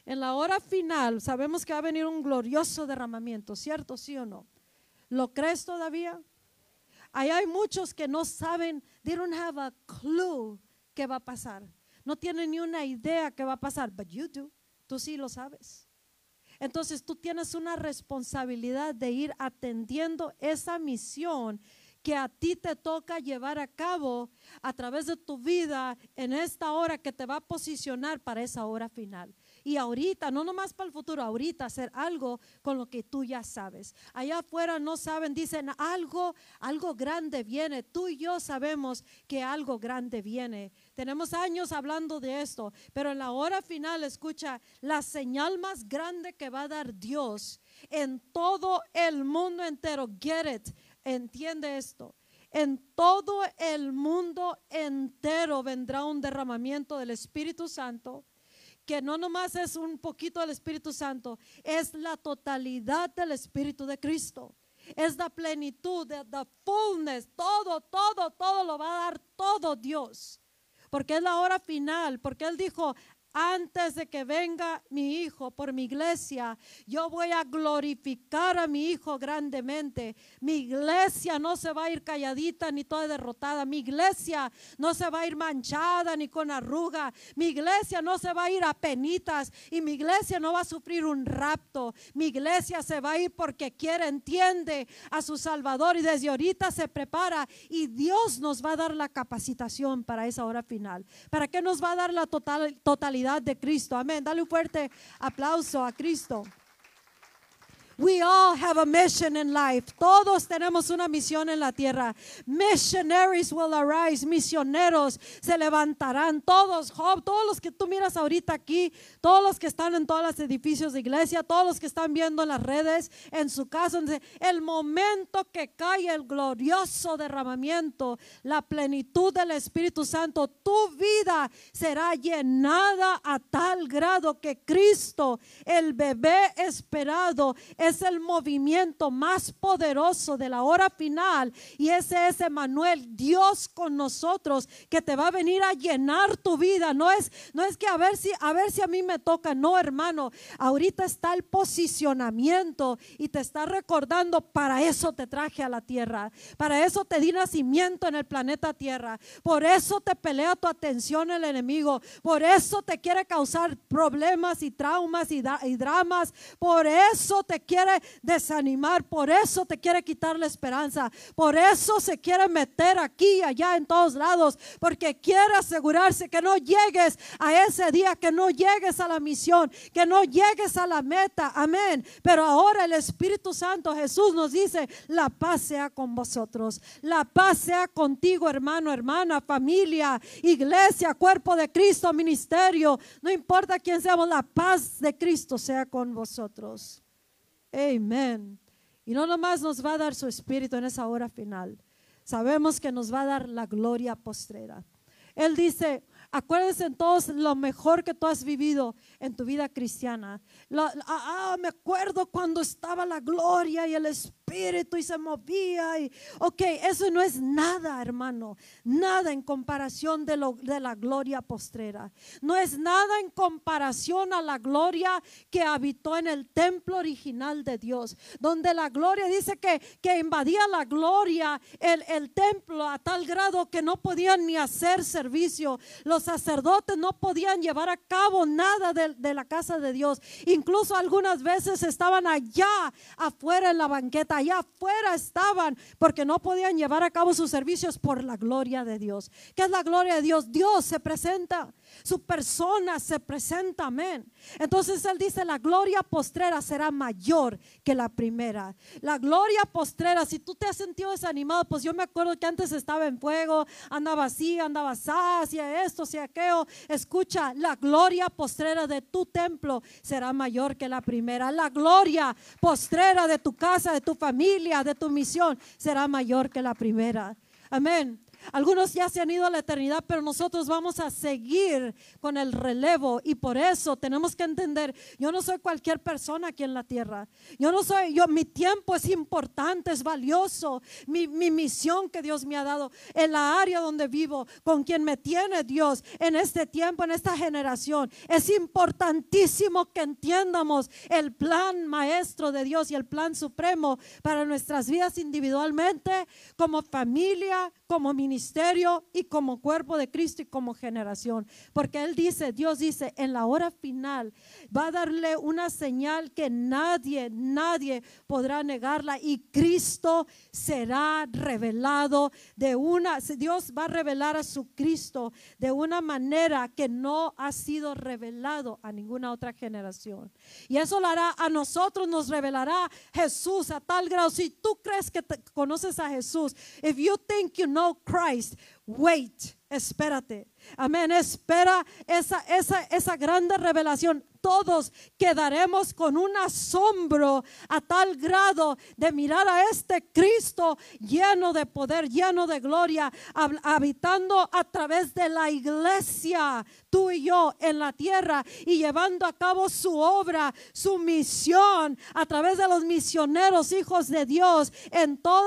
En la hora final sabemos que va a venir un glorioso derramamiento, ¿cierto? ¿Sí o no? ¿Lo crees todavía? Ahí hay muchos que no saben, they don't have a clue qué va a pasar. No tienen ni una idea qué va a pasar, but you do. Tú sí lo sabes. Entonces tú tienes una responsabilidad de ir atendiendo esa misión que a ti te toca llevar a cabo a través de tu vida en esta hora que te va a posicionar para esa hora final. Y ahorita, no nomás para el futuro, ahorita hacer algo con lo que tú ya sabes. Allá afuera no saben, dicen algo, algo grande viene. Tú y yo sabemos que algo grande viene. Tenemos años hablando de esto, pero en la hora final, escucha, la señal más grande que va a dar Dios en todo el mundo entero, get it, entiende esto. en todo el mundo entero vendrá un derramamiento del Espíritu Santo que no nomás es un poquito del Espíritu Santo, es la totalidad del Espíritu de Cristo. Es la plenitud, the fullness, todo, todo, todo lo va a dar todo Dios. Porque es la hora final, porque Él dijo, antes de que venga mi hijo por mi iglesia, yo voy a glorificar a mi hijo grandemente. Mi iglesia no se va a ir calladita ni toda derrotada. Mi iglesia no se va a ir manchada ni con arruga. Mi iglesia no se va a ir a penitas y mi iglesia no va a sufrir un rapto. Mi iglesia se va a ir porque quiere, entiende a su Salvador y desde ahorita se prepara y Dios nos va a dar la capacitación para esa hora final. ¿Para qué nos va a dar la total, totalidad? De Cristo. Amén. Dale un fuerte aplauso a Cristo. We all have a mission in life. Todos tenemos una misión en la tierra. Missionaries will arise. Misioneros se levantarán. Todos, Job, todos los que tú miras ahorita aquí, todos los que están en todos los edificios de iglesia, todos los que están viendo en las redes, en su casa, el momento que cae el glorioso derramamiento, la plenitud del Espíritu Santo, tu vida será llenada a tal grado que Cristo, el bebé esperado, es el movimiento más poderoso de la hora final y ese es Emanuel, Dios con nosotros que te va a venir a llenar tu vida. No es no es que a ver si a ver si a mí me toca, no, hermano. Ahorita está el posicionamiento y te está recordando para eso te traje a la tierra. Para eso te di nacimiento en el planeta Tierra. Por eso te pelea tu atención el enemigo. Por eso te quiere causar problemas y traumas y, y dramas. Por eso te quiere desanimar, por eso te quiere quitar la esperanza, por eso se quiere meter aquí y allá en todos lados, porque quiere asegurarse que no llegues a ese día, que no llegues a la misión, que no llegues a la meta. Amén. Pero ahora el Espíritu Santo Jesús nos dice, la paz sea con vosotros, la paz sea contigo, hermano, hermana, familia, iglesia, cuerpo de Cristo, ministerio, no importa quién seamos, la paz de Cristo sea con vosotros. Amén. Y no nomás nos va a dar su espíritu en esa hora final. Sabemos que nos va a dar la gloria postrera. Él dice, acuérdense todos lo mejor que tú has vivido en tu vida cristiana. ah, ah me acuerdo cuando estaba la gloria y el espíritu y se movía. Y, ok, eso no es nada, hermano. Nada en comparación de, lo, de la gloria postrera. No es nada en comparación a la gloria que habitó en el templo original de Dios. Donde la gloria dice que, que invadía la gloria el, el templo a tal grado que no podían ni hacer servicio. Los sacerdotes no podían llevar a cabo nada de, de la casa de Dios. Incluso algunas veces estaban allá afuera en la banqueta allá afuera estaban porque no podían llevar a cabo sus servicios por la gloria de Dios. ¿Qué es la gloria de Dios? Dios se presenta, su persona se presenta, amén. Entonces él dice, la gloria postrera será mayor que la primera. La gloria postrera, si tú te has sentido desanimado, pues yo me acuerdo que antes estaba en fuego, andaba así, andaba así, hacía esto, hacía aquello. Escucha, la gloria postrera de tu templo será mayor que la primera. La gloria postrera de tu casa, de tu familia familia, de tu misión, será mayor que la primera. Amén. Algunos ya se han ido a la eternidad, pero nosotros vamos a seguir con el relevo y por eso tenemos que entender, yo no soy cualquier persona aquí en la tierra. Yo no soy, mi tiempo es importante, es valioso. Mi, mi misión que Dios me ha dado en la área donde vivo, con quien me tiene Dios en este tiempo, en esta generación. Es importantísimo que entiendamos el plan maestro de Dios y el plan supremo para nuestras vidas individualmente, como familia, como ministerio y como cuerpo de Cristo y como generación. Porque Él dice, Dios dice, en la hora final va a darle una señal que nadie, nadie podrá negarla y Cristo será revelado de una, Dios va a revelar a su Cristo de una manera que no ha sido revelado a ninguna otra generación. Y eso lo hará a nosotros, nos revelará Jesús a tal grado. Si tú crees que conoces a Jesús, if you think you know Christ, wait, espérate. Amén, espera esa, esa, esa grande revelación todos quedaremos con un asombro a tal grado de mirar a este Cristo lleno de poder, lleno de gloria, habitando a través de la iglesia, tú y yo en la tierra y llevando a cabo su obra, su misión a través de los misioneros, hijos de Dios, en todos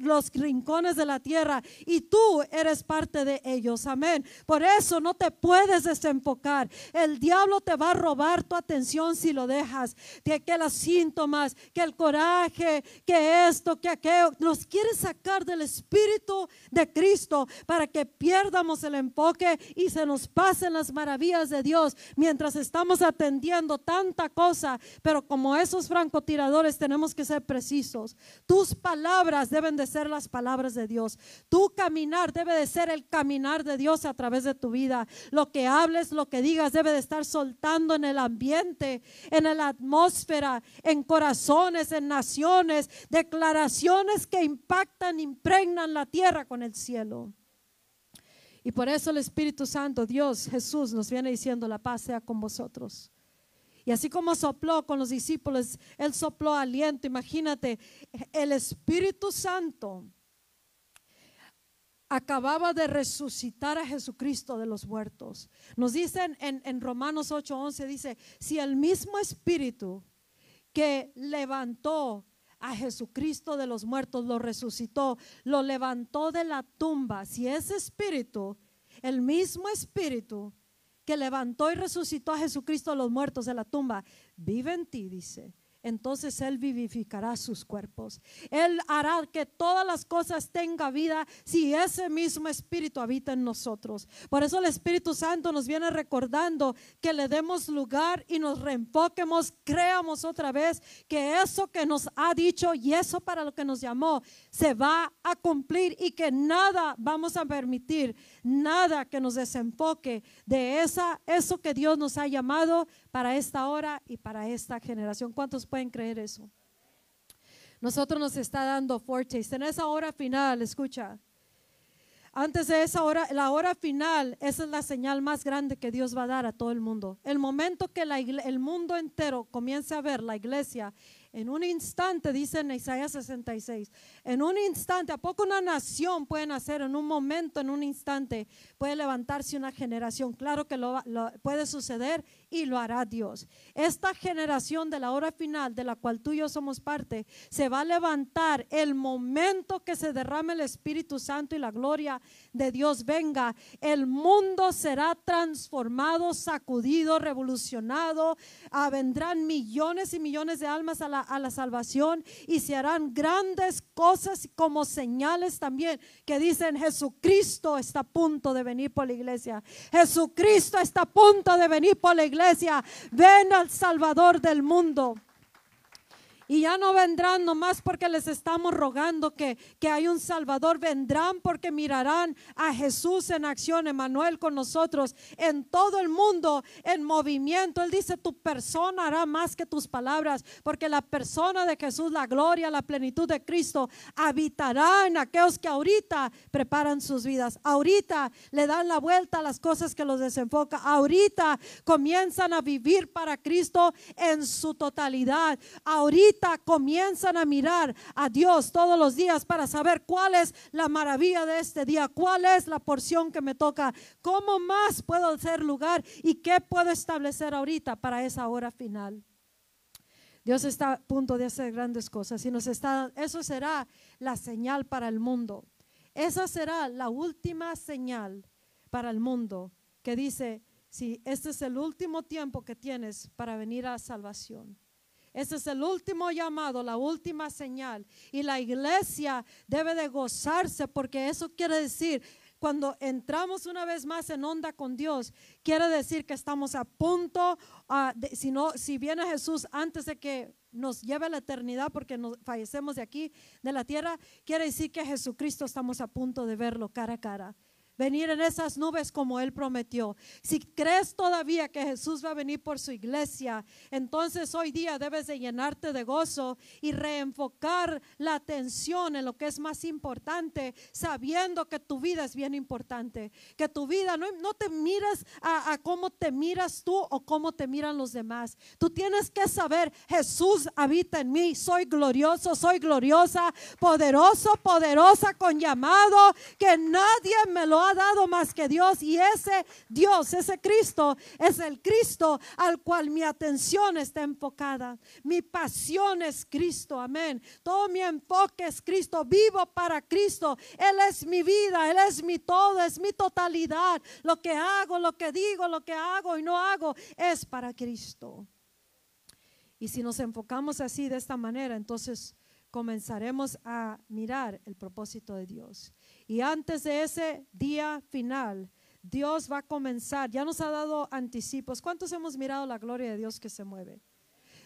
los rincones de la tierra. Y tú eres parte de ellos. Amén. Por eso no te puedes desenfocar. El diablo te va a robar tu atención si lo dejas. De que los síntomas, que el coraje, que esto, que aquello, nos quiere sacar del espíritu de Cristo para que pierdamos el enfoque y se nos pasen las maravillas de Dios mientras estamos atendiendo tanta cosa. Pero como esos francotiradores tenemos que ser precisos. Tus palabras deben de ser las palabras de Dios. Tu caminar debe de ser el caminar de Dios a través de tu vida. Lo que hables, lo que digas debe de estar soltando en el ambiente, en la atmósfera, en corazones, en naciones, declaraciones que impactan, impregnan la tierra con el cielo. Y por eso el Espíritu Santo, Dios, Jesús, nos viene diciendo, la paz sea con vosotros. Y así como sopló con los discípulos, Él sopló aliento. Imagínate, el Espíritu Santo acababa de resucitar a Jesucristo de los muertos. Nos dicen en, en Romanos 8:11, dice, si el mismo Espíritu que levantó a Jesucristo de los muertos, lo resucitó, lo levantó de la tumba, si ese Espíritu, el mismo Espíritu que levantó y resucitó a Jesucristo de los muertos de la tumba, vive en ti, dice entonces Él vivificará sus cuerpos. Él hará que todas las cosas tengan vida si ese mismo Espíritu habita en nosotros. Por eso el Espíritu Santo nos viene recordando que le demos lugar y nos reenfoquemos, creamos otra vez que eso que nos ha dicho y eso para lo que nos llamó se va a cumplir y que nada vamos a permitir, nada que nos desenfoque de esa, eso que Dios nos ha llamado para esta hora y para esta generación. ¿Cuántos pueden creer eso? Nosotros nos está dando foretaste. En esa hora final, escucha. Antes de esa hora, la hora final, esa es la señal más grande que Dios va a dar a todo el mundo. El momento que el mundo entero comience a ver la iglesia en un instante, dice en Isaías 66, en un instante, ¿a poco una nación puede nacer en un momento, en un instante? Puede levantarse una generación. Claro que lo, puede suceder y lo hará Dios. Esta generación de la hora final, de la cual tú y yo somos parte, se va a levantar el momento que se derrame el Espíritu Santo y la gloria de Dios venga. El mundo será transformado, sacudido, revolucionado. Ah, vendrán millones y millones de almas a la a la salvación y se harán grandes cosas como señales también que dicen Jesucristo está a punto de venir por la iglesia. Jesucristo está a punto de venir por la iglesia. Ven al Salvador del mundo. Y ya no vendrán nomás porque les estamos rogando que, que hay un Salvador. Vendrán porque mirarán a Jesús en acción, Emanuel con nosotros, en todo el mundo, en movimiento. Él dice, tu persona hará más que tus palabras, porque la persona de Jesús, la gloria, la plenitud de Cristo, habitará en aquellos que ahorita preparan sus vidas. Ahorita le dan la vuelta a las cosas que los desenfoca. Ahorita comienzan a vivir para Cristo en su totalidad. Ahorita comienzan a mirar a Dios todos los días para saber cuál es la maravilla de este día, cuál es la porción que me toca, cómo más puedo hacer lugar y qué puedo establecer ahorita para esa hora final. Dios está a punto de hacer grandes cosas y nos está, eso será la señal para el mundo. Esa será la última señal para el mundo que dice, si este es el último tiempo que tienes para venir a salvación. Ese es el último llamado, la última señal. Y la iglesia debe de gozarse porque eso quiere decir, cuando entramos una vez más en onda con Dios, quiere decir que estamos a punto, si, no, si viene Jesús antes de que nos lleve a la eternidad porque nos fallecemos de aquí, de la tierra, quiere decir que Jesucristo estamos a punto de verlo cara a cara. Venir en esas nubes como Él prometió. Si crees todavía que Jesús va a venir por su iglesia, entonces hoy día debes de llenarte de gozo y reenfocar la atención en lo que es más importante, sabiendo que tu vida es bien importante, que tu vida no, no te miras a, a cómo te miras tú o cómo te miran los demás. Tú tienes que saber, Jesús habita en mí, soy glorioso, soy gloriosa, poderoso, poderosa, con llamado, que nadie me lo ha dado más que Dios. Y ese Dios, ese Cristo, es el Cristo al cual mi atención está enfocada. Mi pasión es Cristo, amén. Todo mi enfoque es Cristo. Vivo para Cristo. Él es mi vida, Él es mi todo, es mi totalidad. Lo que hago, lo que digo, lo que hago y no hago es para Cristo. Y si nos enfocamos así de esta manera, entonces comenzaremos a mirar el propósito de Dios. Y antes de ese día final, Dios va a comenzar, ya nos ha dado anticipos. ¿Cuántos hemos mirado la gloria de Dios que se mueve?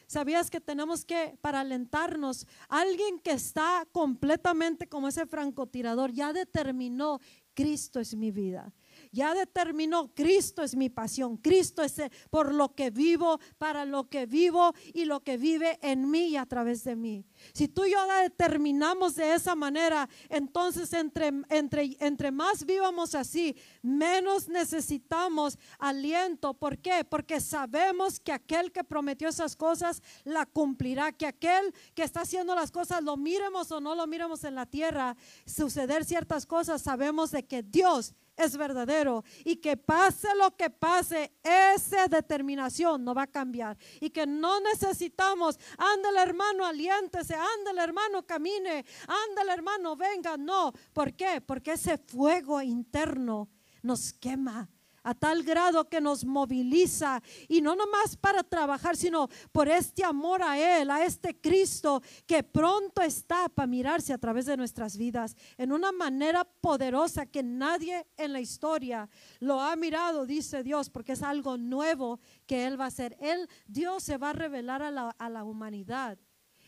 ¿Sabías que tenemos que, para alentarnos, alguien que está completamente como ese francotirador, ya determinó, Cristo es mi vida? Ya determinó, Cristo es mi pasión, Cristo es eh, por lo que vivo, para lo que vivo y lo que vive en mí y a través de mí. Si tú y yo determinamos de esa manera, entonces entre, entre, entre más vivamos así, menos necesitamos aliento. ¿Por qué? Porque sabemos que aquel que prometió esas cosas la cumplirá, que aquel que está haciendo las cosas, lo miremos o no lo miremos en la tierra, suceder ciertas cosas, sabemos de que Dios es verdadero y que pase lo que pase, esa determinación no va a cambiar. Y que no necesitamos, ándale hermano, aliéntese, ándale hermano, camine, ándale hermano, venga, no, ¿por qué? Porque ese fuego interno nos quema a tal grado que nos moviliza y no nomás para trabajar, sino por este amor a Él, a este Cristo que pronto está para mirarse a través de nuestras vidas en una manera poderosa que nadie en la historia lo ha mirado, dice Dios, porque es algo nuevo que Él va a hacer. Él, Dios se va a revelar a la, a la humanidad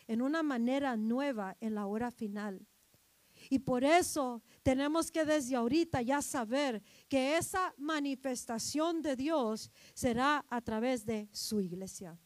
en una manera nueva en la hora final. Y por eso tenemos que desde ahorita ya saber que esa manifestación de Dios será a través de su iglesia.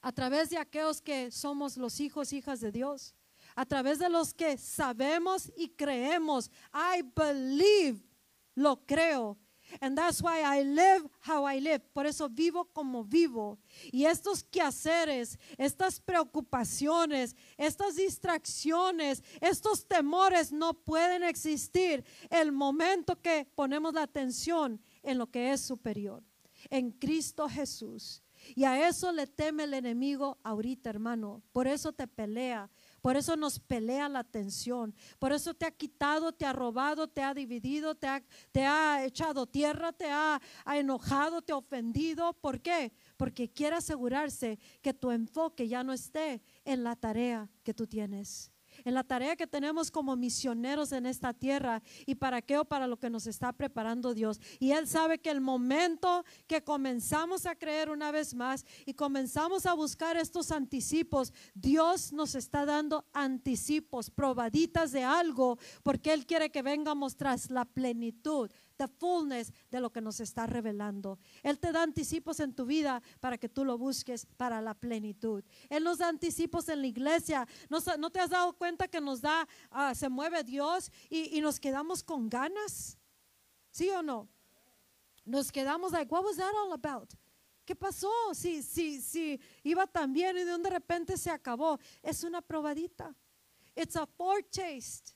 A través de aquellos que somos los hijos, hijas de Dios. A través de los que sabemos y creemos. I believe, lo creo And that's why I live how I live. Por eso vivo como vivo. Y estos quehaceres, estas preocupaciones, estas distracciones, estos temores no pueden existir el momento que ponemos la atención en lo que es superior, en Cristo Jesús. Y a eso le teme el enemigo ahorita, hermano. Por eso te pelea, por eso nos pelea la atención. Por eso te ha quitado, te ha robado, te ha dividido, te ha, te ha echado tierra, te ha, ha enojado, te ha ofendido. ¿Por qué? Porque quiere asegurarse que tu enfoque ya no esté en la tarea que tú tienes en la tarea que tenemos como misioneros en esta tierra y para qué o para lo que nos está preparando Dios. Y Él sabe que el momento que comenzamos a creer una vez más y comenzamos a buscar estos anticipos, Dios nos está dando anticipos, probaditas de algo, porque Él quiere que vengamos tras la plenitud the fullness de lo que nos está revelando. Él te da anticipos en tu vida para que tú lo busques para la plenitud. Él nos da anticipos en la iglesia. ¿No, te has dado cuenta que nos da, ah, se mueve Dios y, nos quedamos con ganas? ¿Sí o no? Nos quedamos like, what was that all about? ¿Qué pasó? Si, si, si iba tan bien y de repente se acabó. Es una probadita. It's a foretaste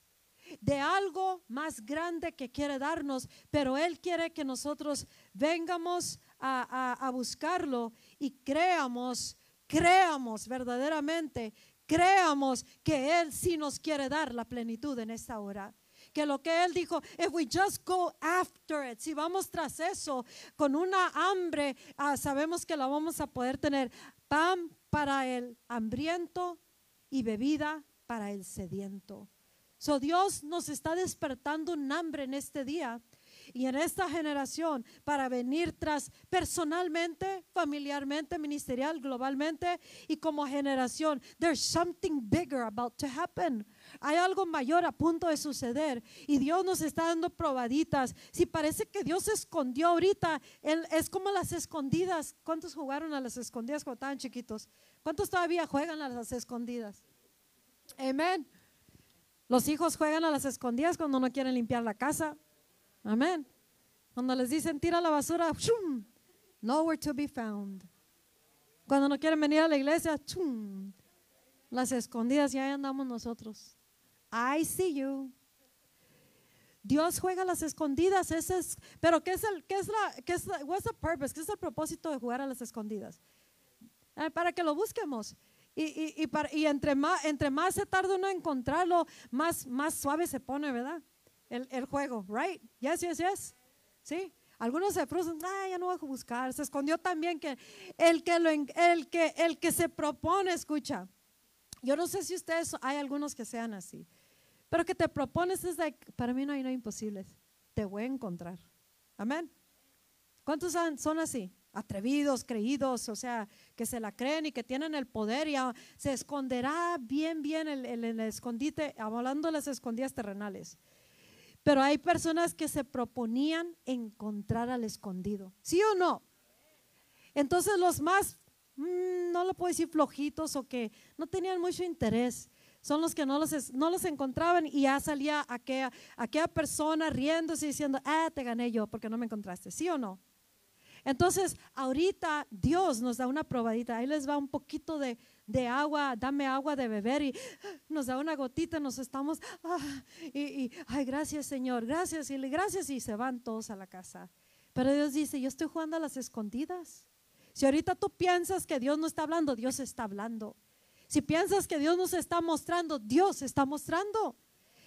de algo más grande que quiere darnos, pero Él quiere que nosotros vengamos a, buscarlo y creamos, creamos verdaderamente, creamos que Él sí nos quiere dar la plenitud en esta hora que lo que él dijo, if we just go after it, si vamos tras eso con una hambre, ah, sabemos que la vamos a poder tener. Pan para el hambriento y bebida para el sediento. So Dios nos está despertando un hambre en este día y en esta generación para venir tras personalmente, familiarmente, ministerial, globalmente y como generación. There's something bigger about to happen. Hay algo mayor a punto de suceder y Dios nos está dando probaditas. Si parece que Dios se escondió ahorita, él, es como las escondidas. ¿Cuántos jugaron a las escondidas cuando estaban chiquitos? ¿Cuántos todavía juegan a las escondidas? Amén. Los hijos juegan a las escondidas cuando no quieren limpiar la casa. Amén. Cuando les dicen tira la basura, nowhere to be found. Cuando no quieren venir a la iglesia, las escondidas, ya andamos nosotros. I see you. Dios juega a las escondidas, ese es, pero ¿qué es el, qué es la, qué es what's the purpose? ¿Qué es el propósito de jugar a las escondidas? Eh, para que lo busquemos. Y, y, y, para, y, entre, más, entre más se tarda uno en encontrarlo, más, más suave se pone, ¿verdad? El, el juego, right? Yes, yes, yes. Sí. Algunos se frustran, ah, ya no voy a buscar. Se escondió también que el que, lo, el que, el que se propone, escucha. Yo no sé si ustedes, hay algunos que sean así, pero que te propones es de, para mí no hay nada imposible. Te voy a encontrar. Amén. ¿Cuántos son así? Atrevidos, creídos, o sea, que se la creen y que tienen el poder y se esconderá bien, bien el, el, escondite, hablando de las escondidas terrenales. Pero hay personas que se proponían encontrar al escondido, ¿sí o no? Entonces los más, mm, no lo puedo decir flojitos o que no tenían mucho interés, son los que no los, no los encontraban y ya salía aquella, aquella persona riéndose y diciendo, ah, te gané yo porque no me encontraste, ¿sí o no? Entonces, ahorita Dios nos da una probadita. Ahí les va un poquito de, agua, dame agua de beber y nos da una gotita, nos estamos, ah, y, ay, gracias Señor, gracias y gracias y se van todos a la casa. Pero Dios dice, yo estoy jugando a las escondidas. Si ahorita tú piensas que Dios no está hablando, Dios está hablando. Si piensas que Dios nos está mostrando, Dios está mostrando.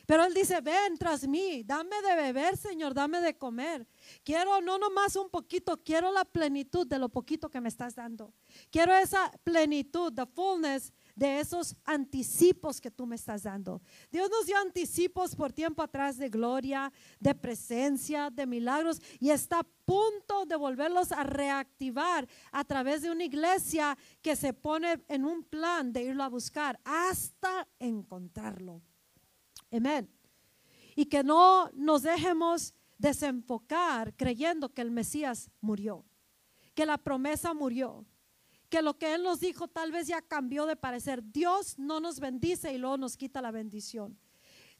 Pero Él dice, ven tras mí, dame de beber, Señor, dame de comer. Quiero no nomás un poquito, quiero la plenitud de lo poquito que me estás dando. Quiero esa plenitud, the fullness de esos anticipos que tú me estás dando. Dios nos dio anticipos por tiempo atrás de gloria, de presencia, de milagros y está a punto de volverlos a reactivar a través de una iglesia que se pone en un plan de irlo a buscar hasta encontrarlo. Amén. Y que no nos dejemos desenfocar creyendo que el Mesías murió, que la promesa murió, que lo que Él nos dijo tal vez ya cambió de parecer. Dios no nos bendice y luego nos quita la bendición.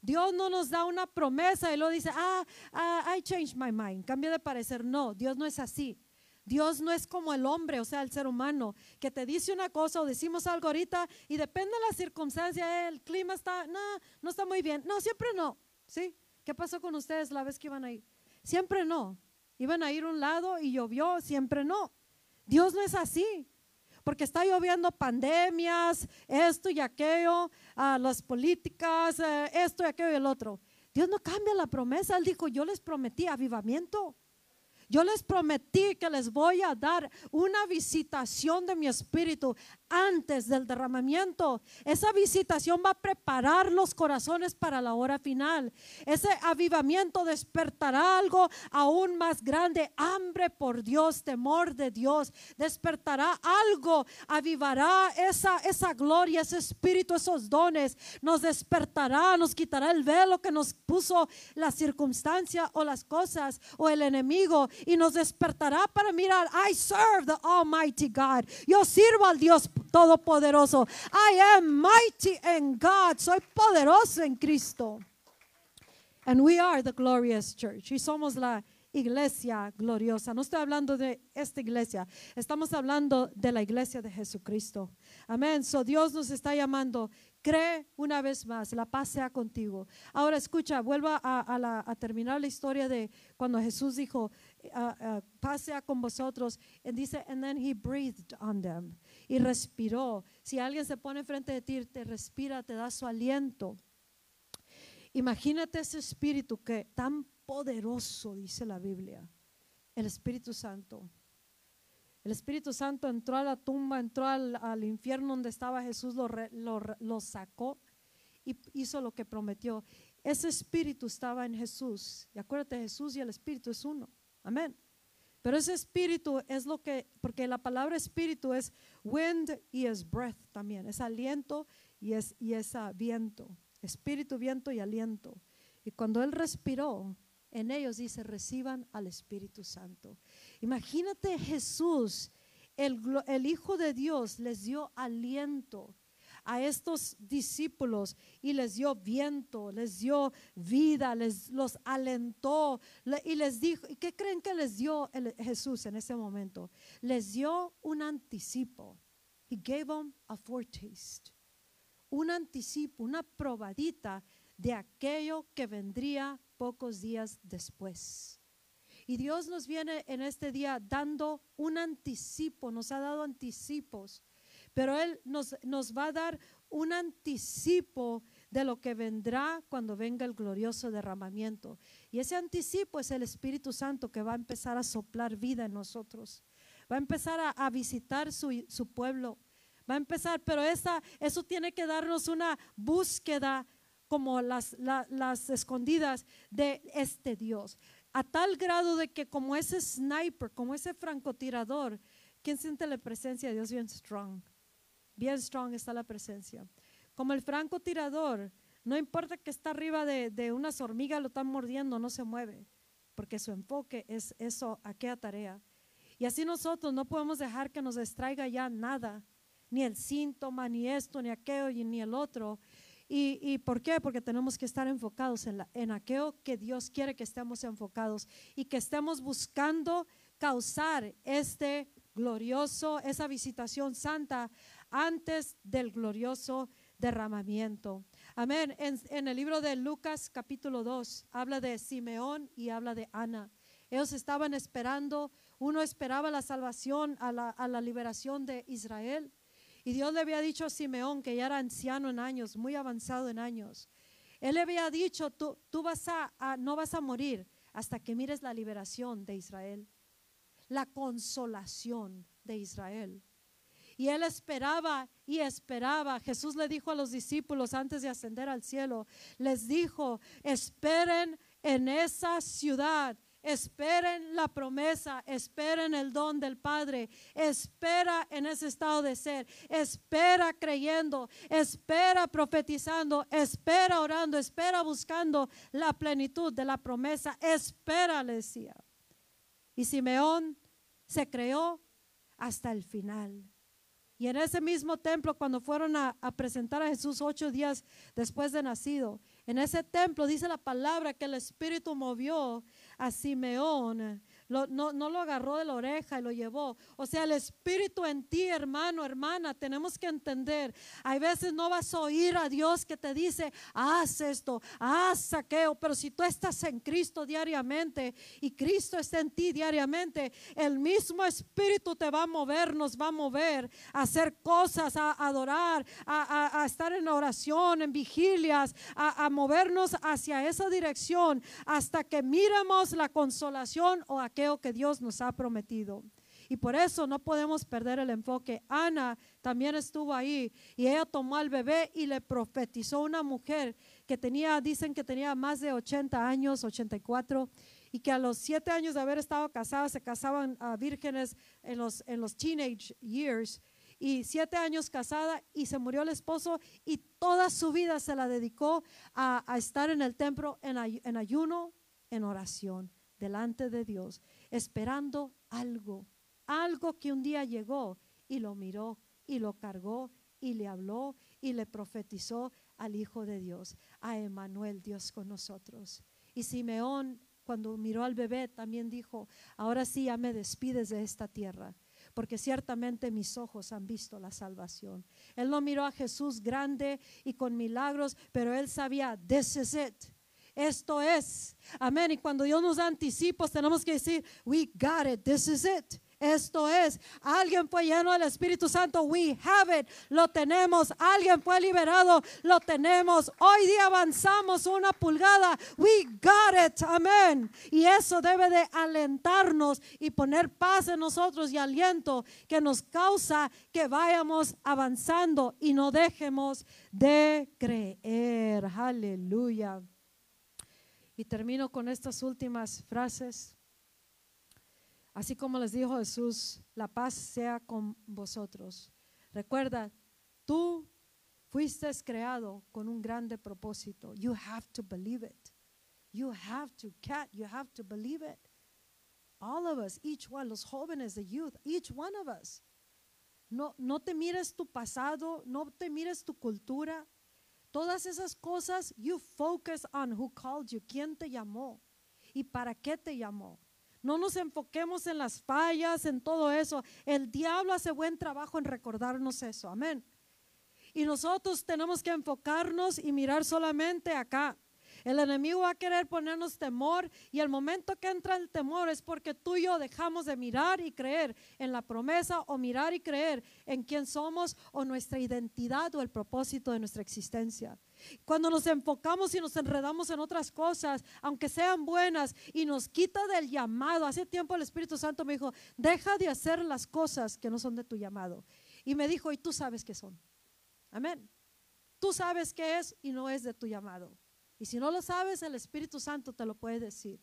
Dios no nos da una promesa y luego dice, ah, ah, I changed my mind, cambio de parecer. No, Dios no es así. Dios no es como el hombre, o sea, el ser humano, que te dice una cosa o decimos algo ahorita y depende de la circunstancia, el clima está, no, no está muy bien. No, siempre no, ¿sí? ¿Qué pasó con ustedes la vez que iban a ir? Siempre no. Iban a ir un lado y llovió, siempre no. Dios no es así. Porque está lloviendo pandemias, esto y aquello, ah, las políticas, eh, esto y aquello y el otro. Dios no cambia la promesa. Él dijo, yo les prometí avivamiento. Yo les prometí que les voy a dar una visitación de mi espíritu antes del derramamiento. Esa visitación va a preparar los corazones para la hora final. Ese avivamiento despertará algo aún más grande, hambre por Dios, temor de Dios. Despertará algo, avivará esa, esa gloria, ese espíritu, esos dones. Nos despertará, nos quitará el velo que nos puso la circunstancia o las cosas o el enemigo y nos despertará para mirar, I serve the Almighty God. Yo sirvo al Dios Todopoderoso. I am mighty in God. Soy poderoso en Cristo. And we are the glorious church. Y somos la iglesia gloriosa. No estoy hablando de esta iglesia, estamos hablando de la iglesia de Jesucristo. Amén. So Dios nos está llamando Cree una vez más, la paz sea contigo. Ahora escucha, vuelva a, terminar la historia de cuando Jesús dijo, uh, paz sea con vosotros. Y dice, and then he breathed on them. Y respiró. Si alguien se pone frente de ti, te respira, te da su aliento. Imagínate ese espíritu que tan poderoso, dice la Biblia, el Espíritu Santo el Espíritu Santo entró a la tumba, entró al, infierno donde estaba Jesús, lo, lo, sacó y hizo lo que prometió. Ese espíritu estaba en Jesús. Y acuérdate, Jesús y el espíritu es uno. Amén. Pero ese espíritu es lo que, porque la palabra espíritu es wind y es breath también, es aliento y es, y es viento. Espíritu, viento y aliento. Y cuando Él respiró, en ellos dice, reciban al Espíritu Santo. Imagínate Jesús, el, el Hijo de Dios, les dio aliento a estos discípulos y les dio viento, les dio vida, les los alentó y les dijo, ¿y qué creen que les dio Jesús en ese momento? Les dio un anticipo. He gave them a foretaste. Un anticipo, una probadita de aquello que vendría pocos días después. Y Dios nos viene en este día dando un anticipo, nos ha dado anticipos pero Él nos, nos va a dar un anticipo de lo que vendrá cuando venga el glorioso derramamiento. Y ese anticipo es el Espíritu Santo que va a empezar a soplar vida en nosotros. Va a empezar a, visitar su, su, pueblo. Va a empezar, pero esa, eso tiene que darnos una búsqueda como las, las escondidas de este Dios. A tal grado de que como ese sniper, como ese francotirador, ¿quién siente la presencia de Dios bien strong? Bien strong está la presencia. Como el francotirador, no importa que está arriba de, de unas hormigas, lo están mordiendo, no se mueve, porque su enfoque es eso, aquella tarea. Y así nosotros no podemos dejar que nos distraiga ya nada, ni el síntoma, ni esto, ni aquello, ni el otro. ¿Y, y por qué? Porque tenemos que estar enfocados en, la, en aquello que Dios quiere que estemos enfocados y que estemos buscando causar este glorioso, esa visitación santa antes del glorioso derramamiento. Amén. En, el libro de Lucas capítulo 2 habla de Simeón y habla de Ana. Ellos estaban esperando, uno esperaba la salvación a la, liberación de Israel. Y Dios le había dicho a Simeón, que ya era anciano en años, muy avanzado en años. Él le había dicho, tú, tú vas a, no vas a morir hasta que mires la liberación de Israel, la consolación de Israel. Y él esperaba y esperaba. Jesús le dijo a los discípulos antes de ascender al cielo, les dijo, esperen en esa ciudad. Esperen la promesa, esperen el don del Padre, espera en ese estado de ser, espera creyendo, espera profetizando, espera orando, espera buscando la plenitud de la promesa, espera, le decía. Y Simeón se creó hasta el final. Y en ese mismo templo, cuando fueron a, presentar a Jesús ocho días después de nacido, en ese templo dice la palabra que el Espíritu movió a Simeón no, no lo agarró de la oreja y lo llevó. O sea, el Espíritu en ti, hermano, hermana, tenemos que entender. Hay veces no vas a oír a Dios que te dice, haz esto, haz aquello, pero si tú estás en Cristo diariamente y Cristo está en ti diariamente, el mismo Espíritu te va a mover, nos va a mover a hacer cosas, a adorar, a, estar en oración, en vigilias, a, a movernos hacia esa dirección hasta que miremos la consolación o aquel que Dios nos ha prometido. Y por eso no podemos perder el enfoque. Ana también estuvo ahí y ella tomó al bebé y le profetizó una mujer que tenía, dicen que tenía más de 80 años, 84, y que a los 7 años de haber estado casada se casaban a vírgenes en los, en los teenage years. Y siete años casada y se murió el esposo y toda su vida se la dedicó a, estar en el templo en, en ayuno, en oración delante de Dios, esperando algo, algo que un día llegó y lo miró y lo cargó y le habló y le profetizó al Hijo de Dios, a Emanuel, Dios con nosotros. Y Simeón, cuando miró al bebé, también dijo, ahora sí ya me despides de esta tierra, porque ciertamente mis ojos han visto la salvación. Él no miró a Jesús grande y con milagros, pero él sabía, this is it. Esto es. Amén. Y cuando Dios nos da tenemos que decir, we got it, this is it. Esto es, alguien fue lleno del Espíritu Santo, we have it, lo tenemos. Alguien fue liberado, lo tenemos. Hoy día avanzamos una pulgada, we got it, amén. Y eso debe de alentarnos y poner paz en nosotros y aliento que nos causa que vayamos avanzando y no dejemos de creer. Aleluya. Y termino con estas últimas frases. Así como les dijo Jesús, la paz sea con vosotros. Recuerda, tú fuiste creado con un grande propósito. You have to believe it. You have to, cat, you have to believe it. All of us, each one, los jóvenes, the youth, each one of us. No, no te mires tu pasado, no te mires tu cultura. Todas esas cosas, you focus on who called you, quién te llamó y para qué te llamó. No nos enfoquemos en las fallas, en todo eso. El diablo hace buen trabajo en recordarnos eso. Amén. Y nosotros tenemos que enfocarnos y mirar solamente acá. El enemigo va a querer ponernos temor y el momento que entra el temor es porque tú y yo dejamos de mirar y creer en la promesa o mirar y creer en quién somos o nuestra identidad o el propósito de nuestra existencia. Cuando nos enfocamos y nos enredamos en otras cosas, aunque sean buenas, y nos quita del llamado, hace tiempo el Espíritu Santo me dijo, deja de hacer las cosas que no son de tu llamado. Y me dijo, y tú sabes qué son. Amén. Tú sabes qué es y no es de tu llamado. Y si no lo sabes, el Espíritu Santo te lo puede decir.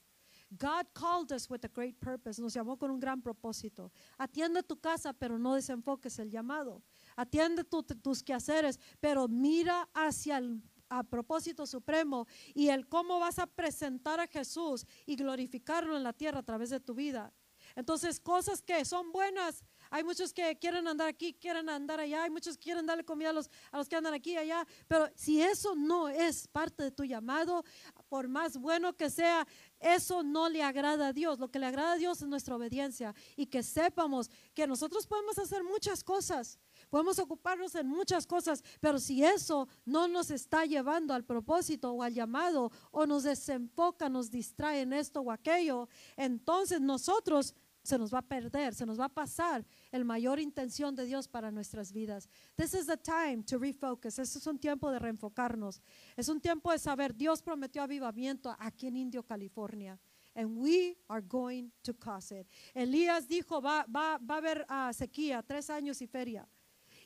God called us with a great purpose. Nos llamó con un gran propósito. Atiende tu casa, pero no desenfoques el llamado. Atiende tus quehaceres, pero mira hacia el propósito supremo y el cómo vas a presentar a Jesús y glorificarlo en la tierra a través de tu vida. Entonces, cosas que son buenas, hay muchos que quieren andar aquí, quieren andar allá, hay muchos que quieren darle comida a los, a los que andan aquí allá, pero si eso no es parte de tu llamado, por más bueno que sea, eso no le agrada a Dios. Lo que le agrada a Dios es nuestra obediencia. Y que sepamos que nosotros podemos hacer muchas cosas, podemos ocuparnos en muchas cosas, pero si eso no nos está llevando al propósito o al llamado o nos desenfoca, nos distrae en esto o aquello, entonces nosotros se nos va a perder, se nos va a pasar el mayor intención de Dios para nuestras vidas. This is the time to refocus. Este es un tiempo de reenfocarnos. Es un tiempo de saber, Dios prometió avivamiento aquí en Indio, California. And we are going to cause it. Elías dijo, va, va, va a haber uh, sequía, tres años y feria.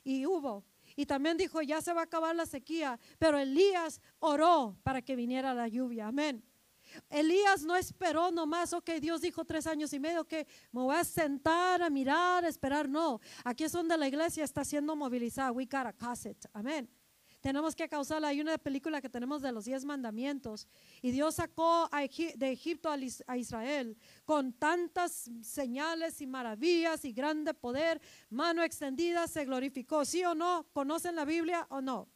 Y hubo. Y también dijo, ya se va a acabar la sequía. Pero Elías oró para que viniera la lluvia. Amén. Elías no esperó nomás, ok, Dios dijo tres años y medio que me voy a sentar a mirar, a esperar. No, aquí es donde la iglesia está siendo movilizada. We gotta cause it. Amén. Tenemos que causarla. Hay una película que tenemos de los diez mandamientos y Dios sacó de Egipto a Israel con tantas señales y maravillas y grande poder, mano extendida, se glorificó. ¿Sí o no? ¿Conocen la Biblia o no?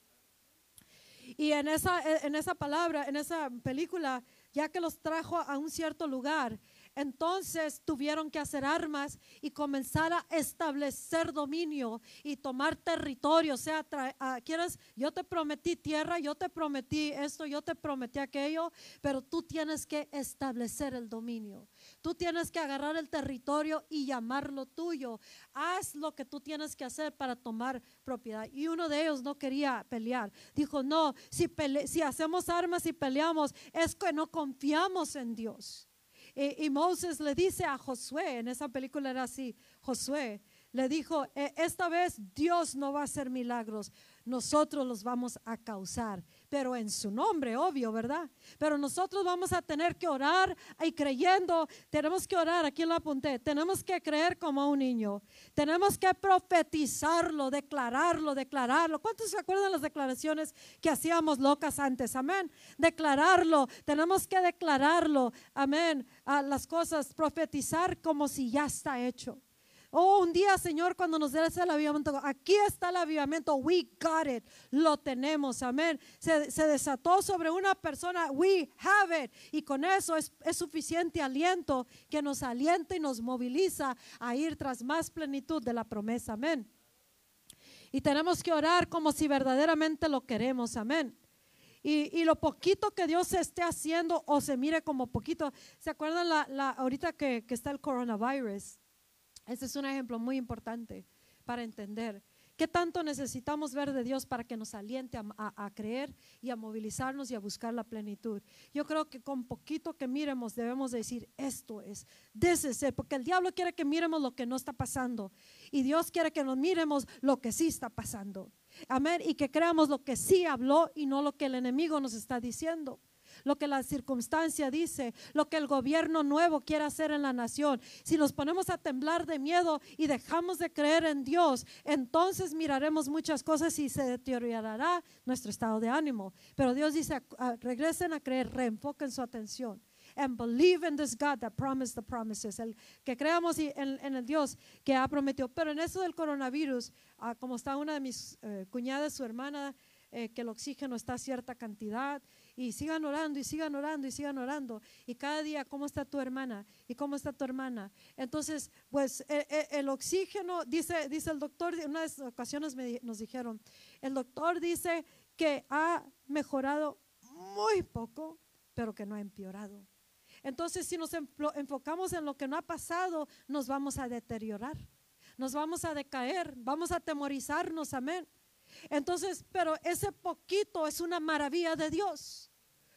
Y en esa, en esa palabra, en esa película, ya que los trajo a un cierto lugar, entonces tuvieron que hacer armas y comenzar a establecer dominio y tomar territorio. O sea, ah, quieres, yo te prometí tierra, yo te prometí esto, yo te prometí aquello, pero tú tienes que establecer el dominio. Tú tienes que agarrar el territorio y llamarlo tuyo. Haz lo que tú tienes que hacer para tomar propiedad. Y uno de ellos no quería pelear. Dijo, no, si hacemos armas y peleamos, es que no confiamos en Dios. Y, Moses le dice a Josué, en esa película era así, Josué le dijo, e, esta vez Dios no va a hacer milagros, nosotros los vamos a causar, pero en su nombre, obvio, ¿verdad? Pero nosotros vamos a tener que orar y creyendo, tenemos que orar, aquí lo apunté, tenemos que creer como un niño, tenemos que profetizarlo, declararlo, declararlo. ¿Cuántos se acuerdan las declaraciones que hacíamos locas antes? Amén. Declararlo, tenemos que declararlo, amén, las cosas, profetizar como si ya está hecho. Oh, un día, Señor, cuando nos des el avivamiento, aquí está el avivamiento, we got it, lo tenemos, amén. Se, desató sobre una persona, we have it, y con eso es, suficiente aliento que nos alienta y nos moviliza a ir tras más plenitud de la promesa, amén. Y tenemos que orar como si verdaderamente lo queremos, amén. Y, lo poquito que Dios esté haciendo o se mire como poquito. ¿Se acuerdan ahorita que está el coronavirus? Este es un ejemplo muy importante para entender qué tanto necesitamos ver de Dios para que nos aliente a, creer y a movilizarnos y a buscar la plenitud. Yo creo que con poquito que miremos debemos decir esto es, is it", porque el diablo quiere que miremos lo que no está pasando y Dios quiere que nos miremos lo que sí está pasando. Amén. Y que creamos lo que sí habló y no lo que el enemigo nos está diciendo lo que la circunstancia dice, lo que el gobierno nuevo quiere hacer en la nación. Si nos ponemos a temblar de miedo y dejamos de creer en Dios, entonces miraremos muchas cosas y se deteriorará nuestro estado de ánimo. Pero Dios dice, "Ah, regresen a creer, reenfoquen su atención. And believe in this God that promised the promises. El, que creamos en, en el Dios que ha prometido. Pero en eso del coronavirus, ah, como está una de mis eh, cuñadas, su hermana, eh, que el oxígeno está a cierta cantidad y sigan orando y sigan orando y sigan orando. Y cada día, ¿cómo está tu hermana? ¿Y cómo está tu hermana? Entonces, pues eh, eh, el oxígeno, dice, dice el doctor, en unas ocasiones me nos dijeron, el doctor dice que ha mejorado muy poco, pero que no ha empeorado. Entonces, si nos enfocamos en lo que no ha pasado, nos vamos a deteriorar, nos vamos a decaer, vamos a temorizarnos, amén. Entonces, pero ese poquito es una maravilla de Dios.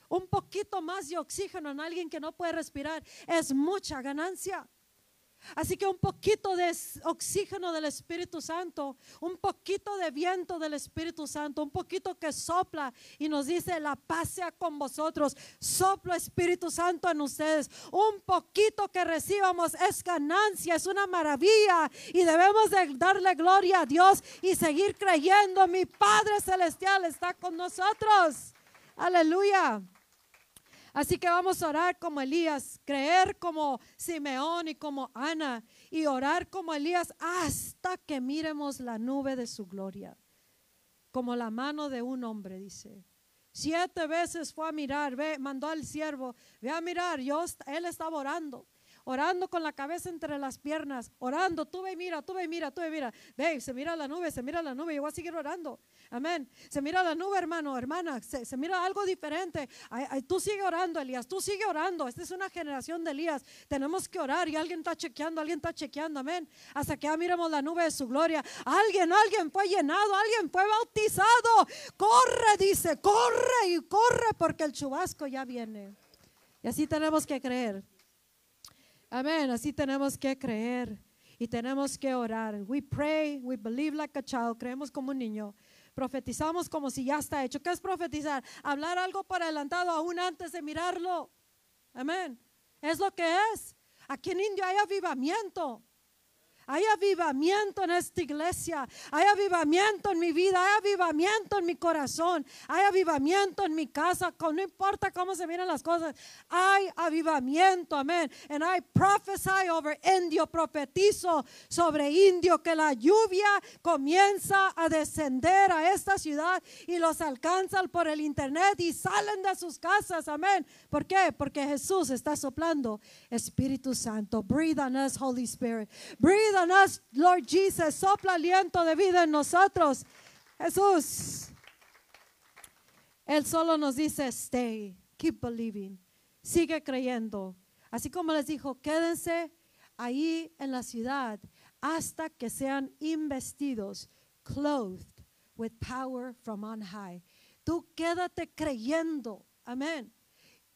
Un poquito más de oxígeno en alguien que no puede respirar es mucha ganancia. Así que un poquito de oxígeno del Espíritu Santo, un poquito de viento del Espíritu Santo, un poquito que sopla y nos dice, la paz sea con vosotros, soplo Espíritu Santo en ustedes. Un poquito que recibamos es ganancia, es una maravilla y debemos de darle gloria a Dios y seguir creyendo. Mi Padre Celestial está con nosotros. Aleluya. Así que vamos a orar como Elías, creer como Simeón y como Ana y orar como Elías hasta que miremos la nube de su gloria, como la mano de un hombre, dice. Siete veces fue a mirar, ve, mandó al siervo, ve a mirar, yo, él estaba orando, orando con la cabeza entre las piernas, orando, tú ve y mira, tú ve y mira, tú ve y mira, ve, se mira la nube, se mira la nube, yo voy a seguir orando, amén, se mira la nube, hermano, hermana, se, se mira algo diferente, tú sigue orando, Elías, tú sigue orando, esta es una generación de Elías, tenemos que orar y alguien está chequeando, alguien está chequeando, amén, hasta que ya miremos la nube de su gloria, alguien, alguien fue llenado, alguien fue bautizado, corre, dice, corre y corre porque el chubasco ya viene. Y así tenemos que creer. Amén, así tenemos que creer y tenemos que orar. We pray, we believe like a child, creemos como un niño. Profetizamos como si ya está hecho. ¿Qué es profetizar? Hablar algo por adelantado aún antes de mirarlo. Amén. Es lo que es. Aquí en India hay avivamiento. Hay avivamiento en esta iglesia. Hay avivamiento en mi vida. Hay avivamiento en mi corazón. Hay avivamiento en mi casa. No importa cómo se miran las cosas. Hay avivamiento. Amén. And I prophesy over Indio. Profetizo sobre Indio que la lluvia comienza a descender a esta ciudad y los alcanzan por el internet y salen de sus casas. Amén. ¿Por qué? Porque Jesús está soplando. Espíritu Santo. Breathe on us, Holy Spirit. Breathe Lord Jesus. Sopla aliento de vida en nosotros. Jesús. Él solo nos dice, stay, keep believing, sigue creyendo. Así como les dijo, quédense ahí en la ciudad hasta que sean investidos, clothed with power from on high. Tú quédate creyendo, amén.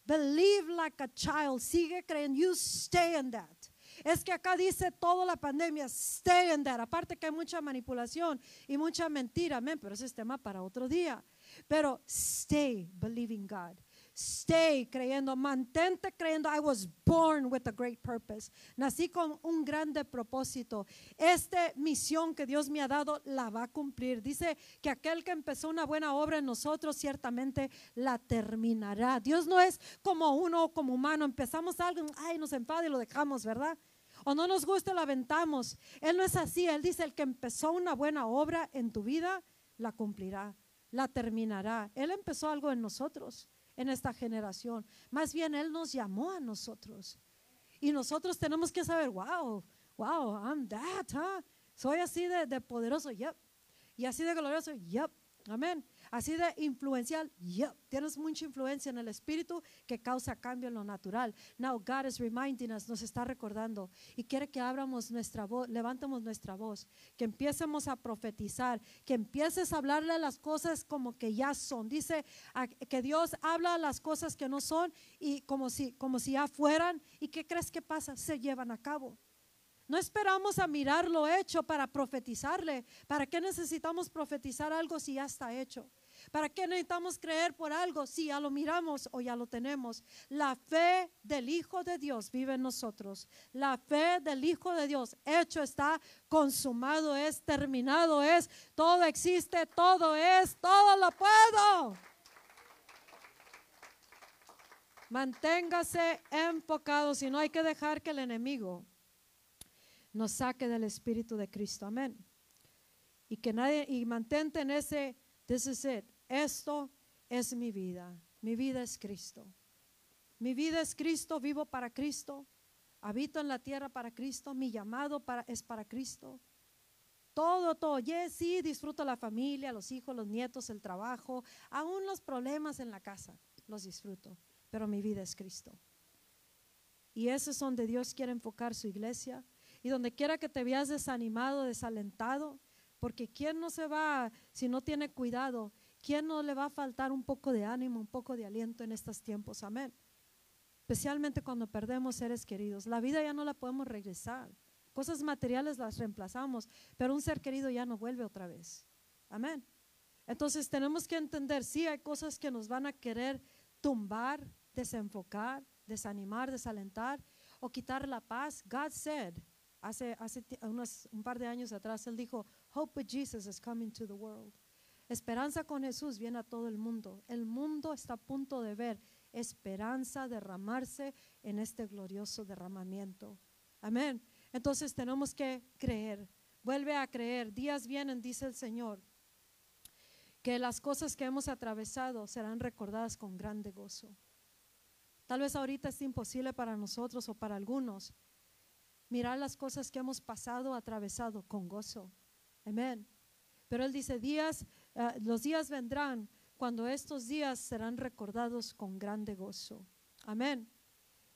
Believe like a child, sigue creyendo, you stay in that. Es que acá dice toda la pandemia, stay in that. Aparte que hay mucha manipulación y mucha mentira, amén, pero ese es tema para otro día. Pero stay believing God. Stay creyendo, mantente creyendo. I was born with a great purpose. Nací con un grande propósito. Esta misión que Dios me ha dado la va a cumplir. Dice que aquel que empezó una buena obra en nosotros ciertamente la terminará. Dios no es como uno, como humano. Empezamos algo, ay, nos enfada y lo dejamos, ¿verdad? O no nos gusta, lo aventamos. Él no es así. Él dice, el que empezó una buena obra en tu vida, la cumplirá, la terminará. Él empezó algo en nosotros, en esta generación. Más bien, Él nos llamó a nosotros. Y nosotros tenemos que saber, wow, wow, I'm that, huh? Soy así de, de poderoso, yep. Y así de glorioso, yep. Amén. Así de influencial. Yep, tienes mucha influencia en el espíritu que causa cambio en lo natural. Now God is reminding us, nos está recordando y quiere que abramos nuestra voz, levantemos nuestra voz, que empiecemos a profetizar, que empieces a hablarle las cosas como que ya son. Dice que Dios habla las cosas que no son y como si, como si ya fueran. ¿Y qué crees que pasa? Se llevan a cabo. No esperamos a mirar lo hecho para profetizarle. ¿Para qué necesitamos profetizar algo si ya está hecho? ¿Para qué necesitamos creer por algo si ya lo miramos o ya lo tenemos? La fe del Hijo de Dios vive en nosotros. La fe del Hijo de Dios hecho está, consumado es, terminado es, todo existe, todo es, todo lo puedo. Manténgase enfocado, si no hay que dejar que el enemigo nos saque del Espíritu de Cristo. Amén. Y que nadie, y mantente en ese, this is it. Esto es mi vida. Mi vida es Cristo. Mi vida es Cristo, vivo para Cristo. Habito en la tierra para Cristo. Mi llamado para, es para Cristo. Todo, todo. Yes, sí, disfruto la familia, los hijos, los nietos, el trabajo, aún los problemas en la casa. Los disfruto. Pero mi vida es Cristo. Y eso es donde Dios quiere enfocar su iglesia y donde quiera que te veas desanimado, desalentado, porque ¿quién no se va si no tiene cuidado? ¿Quién no le va a faltar un poco de ánimo, un poco de aliento en estos tiempos? Amén. Especialmente cuando perdemos seres queridos. La vida ya no la podemos regresar. Cosas materiales las reemplazamos, pero un ser querido ya no vuelve otra vez. Amén. Entonces tenemos que entender, sí hay cosas que nos van a querer tumbar, desenfocar, desanimar, desalentar o quitar la paz. God said, Hace, hace unos, un par de años atrás, él dijo, Hope with Jesus is coming to the world. Esperanza con Jesús viene a todo el mundo. El mundo está a punto de ver esperanza derramarse en este glorioso derramamiento. Amén. Entonces tenemos que creer. Vuelve a creer. Días vienen, dice el Señor, que las cosas que hemos atravesado serán recordadas con grande gozo. Tal vez ahorita es imposible para nosotros o para algunos, mirar las cosas que hemos pasado, atravesado con gozo. Amén. Pero Él dice, días, eh, los días vendrán cuando estos días serán recordados con grande gozo. Amén.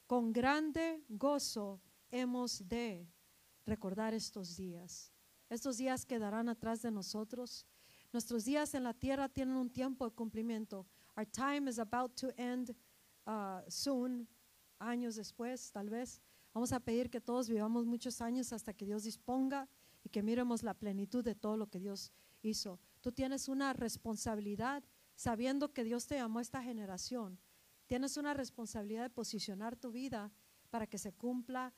Con grande gozo hemos de recordar estos días. Estos días quedarán atrás de nosotros. Nuestros días en la tierra tienen un tiempo de cumplimiento. Our time is about to end uh, soon, años después, tal vez. Vamos a pedir que todos vivamos muchos años hasta que Dios disponga y que miremos la plenitud de todo lo que Dios hizo. Tú tienes una responsabilidad sabiendo que Dios te llamó a esta generación. Tienes una responsabilidad de posicionar tu vida para que se cumpla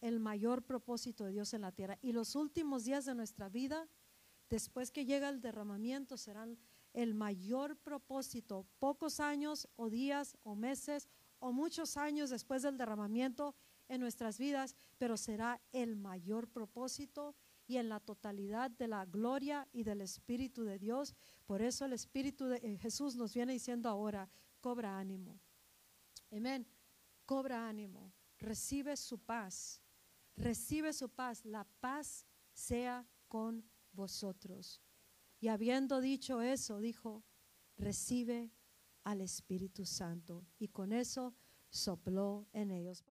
el mayor propósito de Dios en la tierra. Y los últimos días de nuestra vida, después que llega el derramamiento, serán el mayor propósito. Pocos años o días o meses o muchos años después del derramamiento en nuestras vidas, pero será el mayor propósito y en la totalidad de la gloria y del Espíritu de Dios. Por eso el Espíritu de eh, Jesús nos viene diciendo ahora, cobra ánimo. Amén. Cobra ánimo. Recibe su paz. Recibe su paz. La paz sea con vosotros. Y habiendo dicho eso, dijo, recibe al Espíritu Santo. Y con eso sopló en ellos.